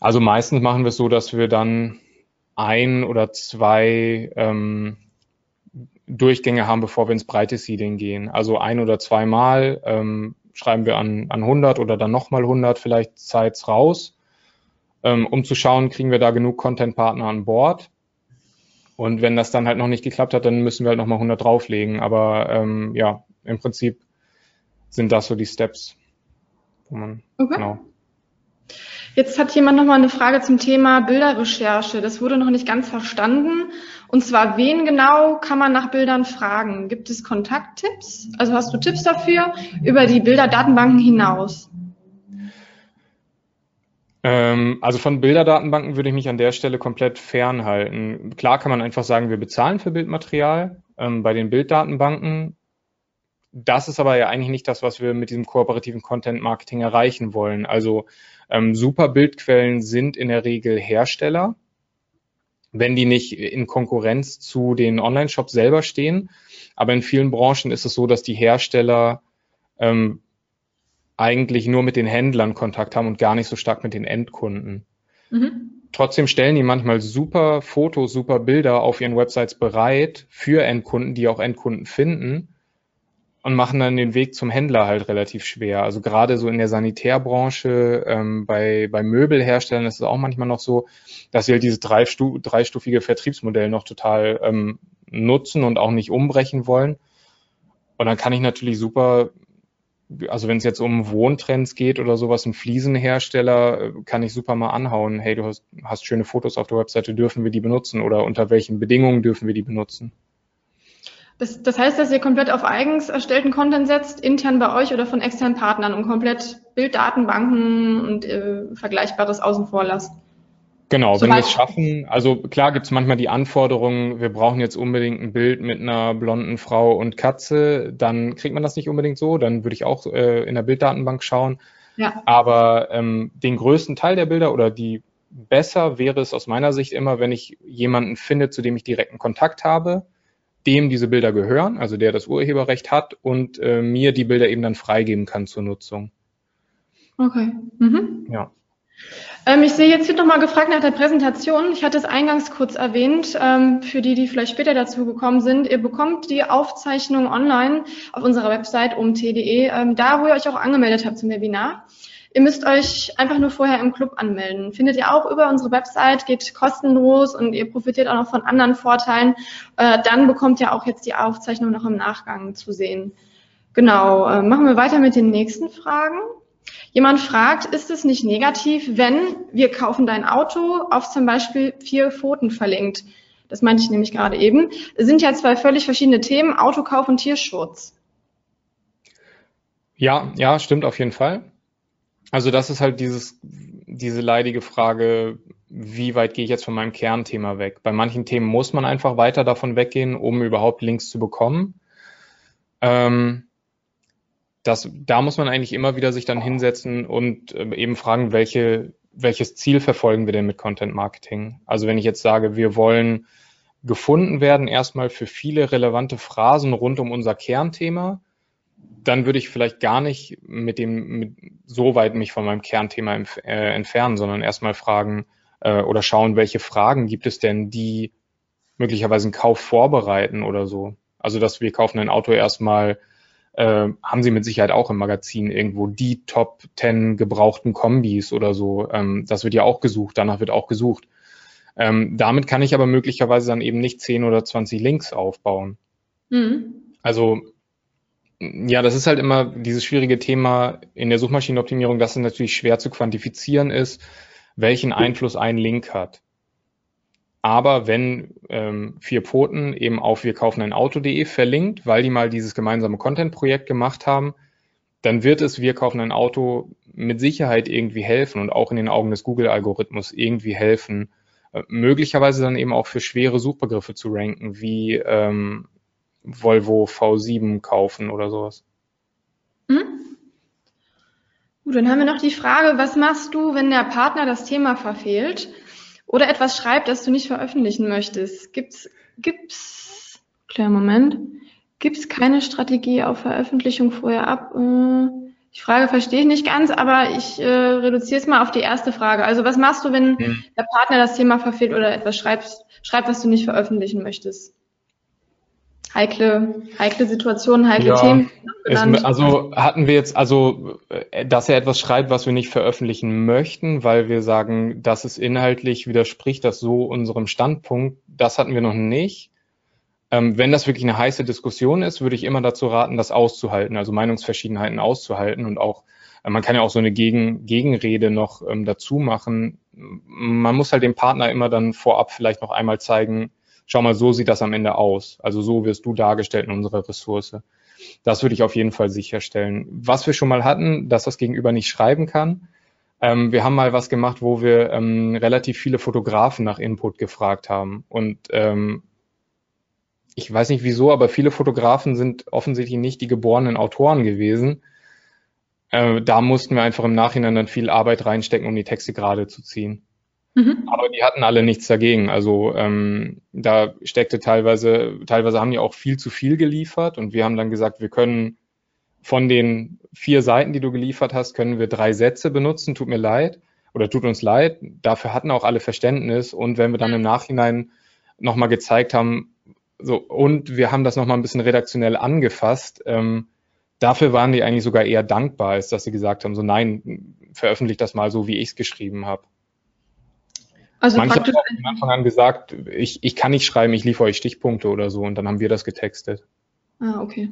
also meistens machen wir es so, dass wir dann ein oder zwei ähm, Durchgänge haben, bevor wir ins breite Seeding gehen. Also ein oder zweimal ähm, schreiben wir an, an 100 oder dann nochmal 100 vielleicht Sites raus, ähm, um zu schauen, kriegen wir da genug Content-Partner an Bord. Und wenn das dann halt noch nicht geklappt hat, dann müssen wir halt nochmal 100 drauflegen. Aber ähm, ja, im Prinzip sind das so die Steps. Wo man, okay. Genau. Jetzt hat jemand nochmal eine Frage zum Thema Bilderrecherche. Das wurde noch nicht ganz verstanden. Und zwar, wen genau kann man nach Bildern fragen? Gibt es Kontakttipps? Also hast du Tipps dafür über die Bilderdatenbanken hinaus? Ähm, also von Bilderdatenbanken würde ich mich an der Stelle komplett fernhalten. Klar kann man einfach sagen, wir bezahlen für Bildmaterial. Ähm, bei den Bilddatenbanken das ist aber ja eigentlich nicht das, was wir mit diesem kooperativen Content Marketing erreichen wollen. Also ähm, super Bildquellen sind in der Regel Hersteller, wenn die nicht in Konkurrenz zu den Online-Shops selber stehen. Aber in vielen Branchen ist es so, dass die Hersteller ähm, eigentlich nur mit den Händlern Kontakt haben und gar nicht so stark mit den Endkunden. Mhm. Trotzdem stellen die manchmal super Fotos, super Bilder auf ihren Websites bereit für Endkunden, die auch Endkunden finden und machen dann den Weg zum Händler halt relativ schwer. Also gerade so in der Sanitärbranche, ähm, bei, bei Möbelherstellern ist es auch manchmal noch so, dass sie halt dieses dreistu dreistufige Vertriebsmodell noch total ähm, nutzen und auch nicht umbrechen wollen. Und dann kann ich natürlich super, also wenn es jetzt um Wohntrends geht oder sowas, ein Fliesenhersteller, äh, kann ich super mal anhauen, hey, du hast, hast schöne Fotos auf der Webseite, dürfen wir die benutzen oder unter welchen Bedingungen dürfen wir die benutzen? Das, das heißt, dass ihr komplett auf eigens erstellten Content setzt, intern bei euch oder von externen Partnern und komplett Bilddatenbanken und äh, Vergleichbares außen vor lasst. Genau, wenn wir es schaffen, also klar gibt es manchmal die Anforderungen, wir brauchen jetzt unbedingt ein Bild mit einer blonden Frau und Katze, dann kriegt man das nicht unbedingt so, dann würde ich auch äh, in der Bilddatenbank schauen. Ja. Aber ähm, den größten Teil der Bilder oder die besser wäre es aus meiner Sicht immer, wenn ich jemanden finde, zu dem ich direkten Kontakt habe, dem diese Bilder gehören, also der das Urheberrecht hat und äh, mir die Bilder eben dann freigeben kann zur Nutzung. Okay. Mhm. Ja. Ähm, ich sehe jetzt hier nochmal gefragt nach der Präsentation. Ich hatte es eingangs kurz erwähnt, ähm, für die, die vielleicht später dazu gekommen sind. Ihr bekommt die Aufzeichnung online auf unserer Website um.de, ähm, da wo ihr euch auch angemeldet habt zum Webinar. Ihr müsst euch einfach nur vorher im Club anmelden. Findet ihr auch über unsere Website, geht kostenlos und ihr profitiert auch noch von anderen Vorteilen. Äh, dann bekommt ihr auch jetzt die Aufzeichnung noch im Nachgang zu sehen. Genau, äh, machen wir weiter mit den nächsten Fragen. Jemand fragt, ist es nicht negativ, wenn wir kaufen dein Auto auf zum Beispiel vier Pfoten verlinkt? Das meinte ich nämlich gerade eben. Es sind ja zwei völlig verschiedene Themen, Autokauf und Tierschutz. Ja, ja, stimmt auf jeden Fall. Also das ist halt dieses, diese leidige Frage, wie weit gehe ich jetzt von meinem Kernthema weg? Bei manchen Themen muss man einfach weiter davon weggehen, um überhaupt Links zu bekommen. Ähm, das, da muss man eigentlich immer wieder sich dann hinsetzen und äh, eben fragen, welche, welches Ziel verfolgen wir denn mit Content Marketing? Also wenn ich jetzt sage, wir wollen gefunden werden erstmal für viele relevante Phrasen rund um unser Kernthema, dann würde ich vielleicht gar nicht mit dem mit so weit mich von meinem Kernthema entf äh, entfernen, sondern erstmal fragen äh, oder schauen, welche Fragen gibt es denn, die möglicherweise einen Kauf vorbereiten oder so. Also dass wir kaufen ein Auto erstmal, äh, haben sie mit Sicherheit auch im Magazin irgendwo die Top 10 gebrauchten Kombis oder so. Ähm, das wird ja auch gesucht, danach wird auch gesucht. Ähm, damit kann ich aber möglicherweise dann eben nicht 10 oder 20 Links aufbauen. Mhm. Also ja, das ist halt immer dieses schwierige Thema in der Suchmaschinenoptimierung, dass es natürlich schwer zu quantifizieren ist, welchen Einfluss ein Link hat. Aber wenn ähm, vier Pfoten eben auf wir kaufen ein Auto.de verlinkt, weil die mal dieses gemeinsame Content-Projekt gemacht haben, dann wird es wir kaufen ein Auto mit Sicherheit irgendwie helfen und auch in den Augen des Google-Algorithmus irgendwie helfen, äh, möglicherweise dann eben auch für schwere Suchbegriffe zu ranken, wie ähm, Volvo V7 kaufen oder sowas. Mhm. Gut, dann haben wir noch die Frage, was machst du, wenn der Partner das Thema verfehlt oder etwas schreibt, das du nicht veröffentlichen möchtest? Gibt's, gibt's, kleinen Moment, gibt's keine Strategie auf Veröffentlichung vorher ab? Äh, die Frage verstehe ich nicht ganz, aber ich äh, reduziere es mal auf die erste Frage. Also was machst du, wenn hm. der Partner das Thema verfehlt oder etwas schreibt, schreibt, was du nicht veröffentlichen möchtest? Heikle, heikle Situationen, heikle ja, Themen. Es, also hatten wir jetzt, also, äh, dass er etwas schreibt, was wir nicht veröffentlichen möchten, weil wir sagen, dass es inhaltlich widerspricht das so unserem Standpunkt, das hatten wir noch nicht. Ähm, wenn das wirklich eine heiße Diskussion ist, würde ich immer dazu raten, das auszuhalten, also Meinungsverschiedenheiten auszuhalten und auch, äh, man kann ja auch so eine Gegen, Gegenrede noch ähm, dazu machen. Man muss halt dem Partner immer dann vorab vielleicht noch einmal zeigen, schau mal, so sieht das am Ende aus. Also so wirst du dargestellt in unserer Ressource. Das würde ich auf jeden Fall sicherstellen. Was wir schon mal hatten, dass das Gegenüber nicht schreiben kann. Ähm, wir haben mal was gemacht, wo wir ähm, relativ viele Fotografen nach Input gefragt haben. Und ähm, ich weiß nicht wieso, aber viele Fotografen sind offensichtlich nicht die geborenen Autoren gewesen. Äh, da mussten wir einfach im Nachhinein dann viel Arbeit reinstecken, um die Texte gerade zu ziehen. Mhm. Aber die hatten alle nichts dagegen. Also ähm, da steckte teilweise, teilweise haben die auch viel zu viel geliefert und wir haben dann gesagt, wir können von den vier Seiten, die du geliefert hast, können wir drei Sätze benutzen. Tut mir leid oder tut uns leid. Dafür hatten auch alle Verständnis und wenn wir dann im Nachhinein nochmal gezeigt haben, so und wir haben das nochmal ein bisschen redaktionell angefasst. Ähm, dafür waren die eigentlich sogar eher dankbar, als dass sie gesagt haben, so nein, veröffentlicht das mal so, wie ich es geschrieben habe. Also Manche haben auch von Anfang an gesagt, ich, ich kann nicht schreiben, ich liefere euch Stichpunkte oder so und dann haben wir das getextet. Ah, okay.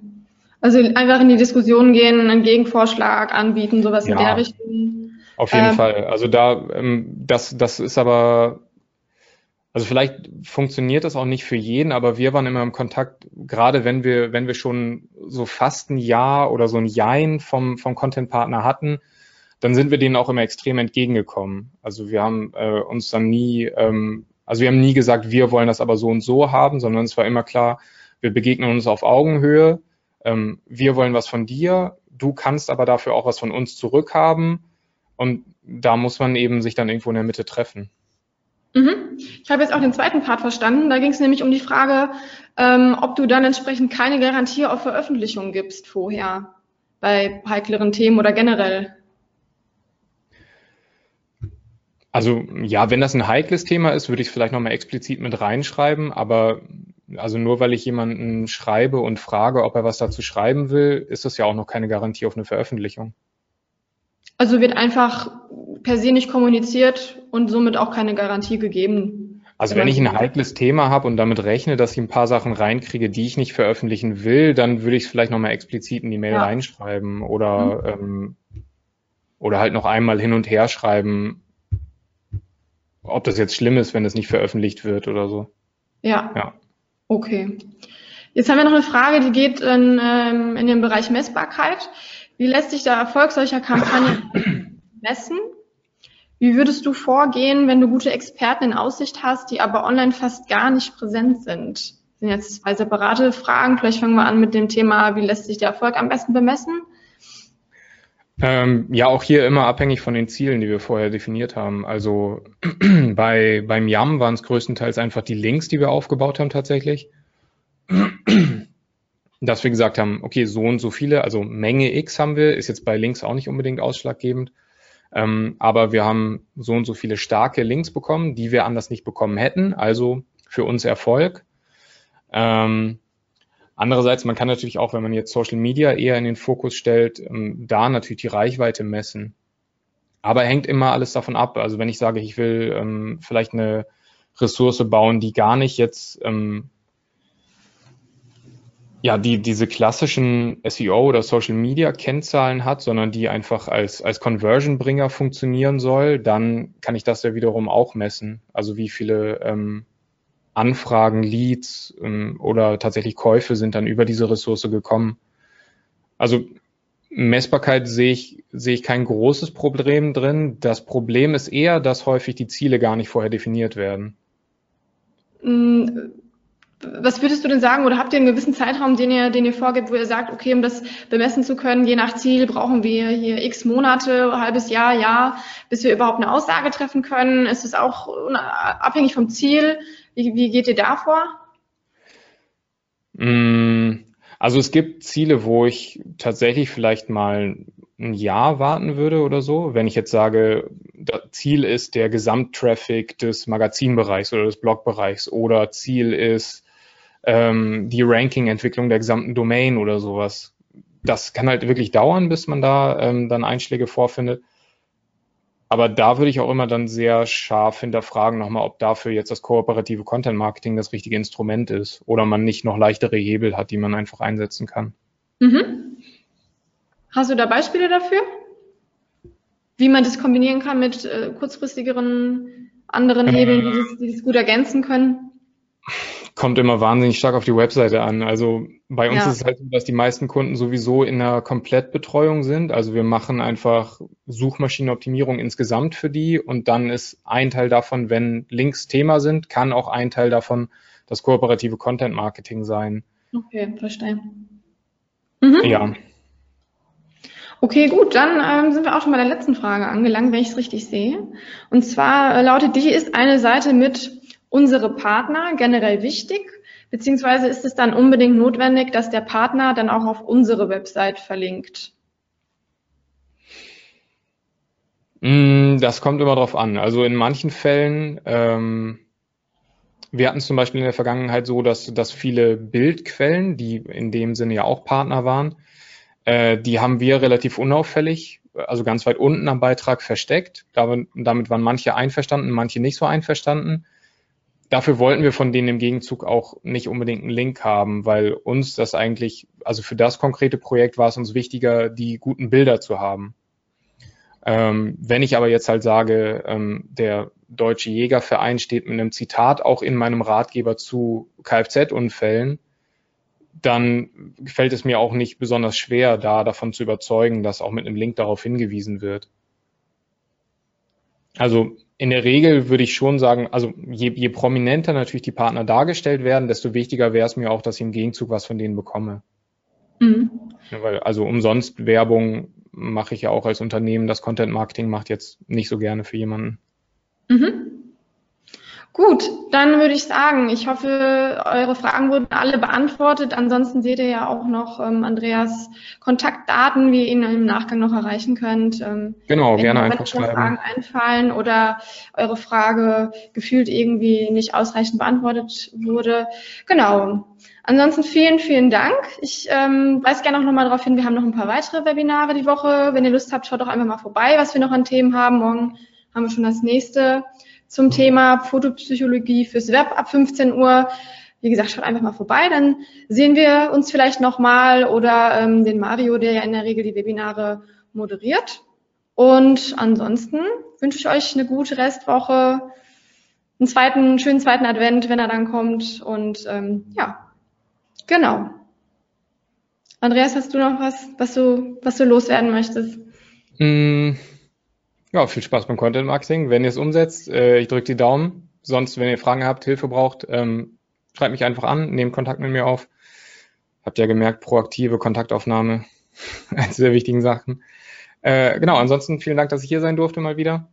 Also einfach in die Diskussion gehen, einen Gegenvorschlag anbieten, sowas ja, in der Richtung. Auf jeden ähm, Fall. Also da, ähm, das, das ist aber, also vielleicht funktioniert das auch nicht für jeden, aber wir waren immer im Kontakt, gerade wenn wir, wenn wir schon so fast ein Jahr oder so ein Jein vom, vom Content-Partner hatten, dann sind wir denen auch immer extrem entgegengekommen. Also wir haben äh, uns dann nie, ähm, also wir haben nie gesagt, wir wollen das aber so und so haben, sondern es war immer klar, wir begegnen uns auf Augenhöhe. Ähm, wir wollen was von dir, du kannst aber dafür auch was von uns zurückhaben. Und da muss man eben sich dann irgendwo in der Mitte treffen. Mhm. Ich habe jetzt auch den zweiten Part verstanden. Da ging es nämlich um die Frage, ähm, ob du dann entsprechend keine Garantie auf Veröffentlichung gibst vorher bei heikleren Themen oder generell. Also ja, wenn das ein heikles Thema ist, würde ich es vielleicht nochmal explizit mit reinschreiben, aber also nur weil ich jemanden schreibe und frage, ob er was dazu schreiben will, ist das ja auch noch keine Garantie auf eine Veröffentlichung. Also wird einfach per se nicht kommuniziert und somit auch keine Garantie gegeben. Also wenn ich ein heikles Thema habe und damit rechne, dass ich ein paar Sachen reinkriege, die ich nicht veröffentlichen will, dann würde ich es vielleicht nochmal explizit in die Mail ja. reinschreiben oder, mhm. ähm, oder halt noch einmal hin und her schreiben, ob das jetzt schlimm ist, wenn es nicht veröffentlicht wird oder so. Ja. Ja. Okay. Jetzt haben wir noch eine Frage, die geht in, ähm, in den Bereich Messbarkeit. Wie lässt sich der Erfolg solcher Kampagnen [coughs] messen? Wie würdest du vorgehen, wenn du gute Experten in Aussicht hast, die aber online fast gar nicht präsent sind? Das sind jetzt zwei separate Fragen. Vielleicht fangen wir an mit dem Thema, wie lässt sich der Erfolg am besten bemessen? Ähm, ja, auch hier immer abhängig von den Zielen, die wir vorher definiert haben. Also [clears throat] bei, beim YAM waren es größtenteils einfach die Links, die wir aufgebaut haben tatsächlich. [clears throat] Dass wir gesagt haben, okay, so und so viele, also Menge X haben wir, ist jetzt bei Links auch nicht unbedingt ausschlaggebend. Ähm, aber wir haben so und so viele starke Links bekommen, die wir anders nicht bekommen hätten. Also für uns Erfolg. Ähm, Andererseits, man kann natürlich auch, wenn man jetzt Social Media eher in den Fokus stellt, ähm, da natürlich die Reichweite messen. Aber hängt immer alles davon ab. Also wenn ich sage, ich will ähm, vielleicht eine Ressource bauen, die gar nicht jetzt ähm, ja, die diese klassischen SEO oder Social Media Kennzahlen hat, sondern die einfach als, als Conversion-Bringer funktionieren soll, dann kann ich das ja wiederum auch messen. Also wie viele ähm, Anfragen, Leads ähm, oder tatsächlich Käufe sind dann über diese Ressource gekommen. Also Messbarkeit sehe ich, sehe ich kein großes Problem drin. Das Problem ist eher, dass häufig die Ziele gar nicht vorher definiert werden. Mm, was würdest du denn sagen, oder habt ihr einen gewissen Zeitraum, den ihr, den ihr vorgibt, wo ihr sagt, okay, um das bemessen zu können, je nach Ziel brauchen wir hier x Monate, halbes Jahr, Jahr, bis wir überhaupt eine Aussage treffen können? Ist es auch abhängig vom Ziel? Wie, wie geht ihr da vor? Mm, also es gibt Ziele, wo ich tatsächlich vielleicht mal ein Jahr warten würde oder so. Wenn ich jetzt sage, Ziel ist der Gesamttraffic des Magazinbereichs oder des Blogbereichs oder Ziel ist ähm, die Ranking-Entwicklung der gesamten Domain oder sowas. Das kann halt wirklich dauern, bis man da ähm, dann Einschläge vorfindet. Aber da würde ich auch immer dann sehr scharf hinterfragen nochmal, ob dafür jetzt das kooperative Content Marketing das richtige Instrument ist oder man nicht noch leichtere Hebel hat, die man einfach einsetzen kann. Mhm. Hast du da Beispiele dafür? Wie man das kombinieren kann mit äh, kurzfristigeren anderen Hebeln, die das, die das gut ergänzen können? Kommt immer wahnsinnig stark auf die Webseite an. Also bei uns Ja. ist es halt so, dass die meisten Kunden sowieso in einer Komplettbetreuung sind. Also wir machen einfach Suchmaschinenoptimierung insgesamt für die und dann ist ein Teil davon, wenn Links Thema sind, kann auch ein Teil davon das kooperative Content Marketing sein. Okay, verstehe. Mhm. Ja. Okay, gut, dann ähm, sind wir auch schon bei der letzten Frage angelangt, wenn ich es richtig sehe. Und zwar äh, lautet die, ist eine Seite mit unsere Partner generell wichtig, beziehungsweise ist es dann unbedingt notwendig, dass der Partner dann auch auf unsere Website verlinkt? Mm, Das kommt immer drauf an. Also in manchen Fällen, ähm, wir hatten zum Beispiel in der Vergangenheit so, dass, dass viele Bildquellen, die in dem Sinne ja auch Partner waren, äh, die haben wir relativ unauffällig, also ganz weit unten am Beitrag versteckt. Damit, damit waren manche einverstanden, manche nicht so einverstanden. Dafür wollten wir von denen im Gegenzug auch nicht unbedingt einen Link haben, weil uns das eigentlich, also für das konkrete Projekt war es uns wichtiger, die guten Bilder zu haben. Ähm, wenn ich aber jetzt halt sage, ähm, der Deutsche Jägerverein steht mit einem Zitat auch in meinem Ratgeber zu Kfz-Unfällen, dann fällt es mir auch nicht besonders schwer, da davon zu überzeugen, dass auch mit einem Link darauf hingewiesen wird. Also in der Regel würde ich schon sagen, also je, je prominenter natürlich die Partner dargestellt werden, desto wichtiger wäre es mir auch, dass ich im Gegenzug was von denen bekomme. Mhm. Ja, weil also umsonst Werbung mache ich ja auch als Unternehmen. Das Content Marketing macht jetzt nicht so gerne für jemanden. Mhm. Gut, dann würde ich sagen, ich hoffe, eure Fragen wurden alle beantwortet. Ansonsten seht ihr ja auch noch ähm, Andreas Kontaktdaten, wie ihr ihn im Nachgang noch erreichen könnt. Ähm, Genau, wenn gerne wenn einfach schreiben. Fragen einfallen oder eure Frage gefühlt irgendwie nicht ausreichend beantwortet wurde. Genau. Ansonsten vielen, vielen Dank. Ich ähm, weise gerne auch nochmal darauf hin, wir haben noch ein paar weitere Webinare die Woche. Wenn ihr Lust habt, schaut doch einfach mal vorbei, was wir noch an Themen haben. Morgen haben wir schon das nächste zum Thema Fotopsychologie fürs Web ab 15 Uhr. Wie gesagt, schaut einfach mal vorbei, dann sehen wir uns vielleicht nochmal oder ähm, den Mario, der ja in der Regel die Webinare moderiert. Und ansonsten wünsche ich euch eine gute Restwoche, einen zweiten, schönen zweiten Advent, wenn er dann kommt. Und ähm, ja, genau. Andreas, hast du noch was, was du, was du loswerden möchtest? Mm, Ja, viel Spaß beim Content Marketing. Wenn ihr es umsetzt, äh, ich drücke die Daumen. Sonst, wenn ihr Fragen habt, Hilfe braucht, ähm, schreibt mich einfach an, nehmt Kontakt mit mir auf. Habt ja gemerkt, proaktive Kontaktaufnahme, [laughs] eines der wichtigen Sachen. Äh, genau, ansonsten vielen Dank, dass ich hier sein durfte mal wieder.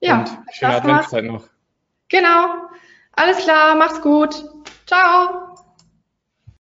Ja, Und schöne. Adventszeit noch. Genau. Alles klar, macht's gut. Ciao.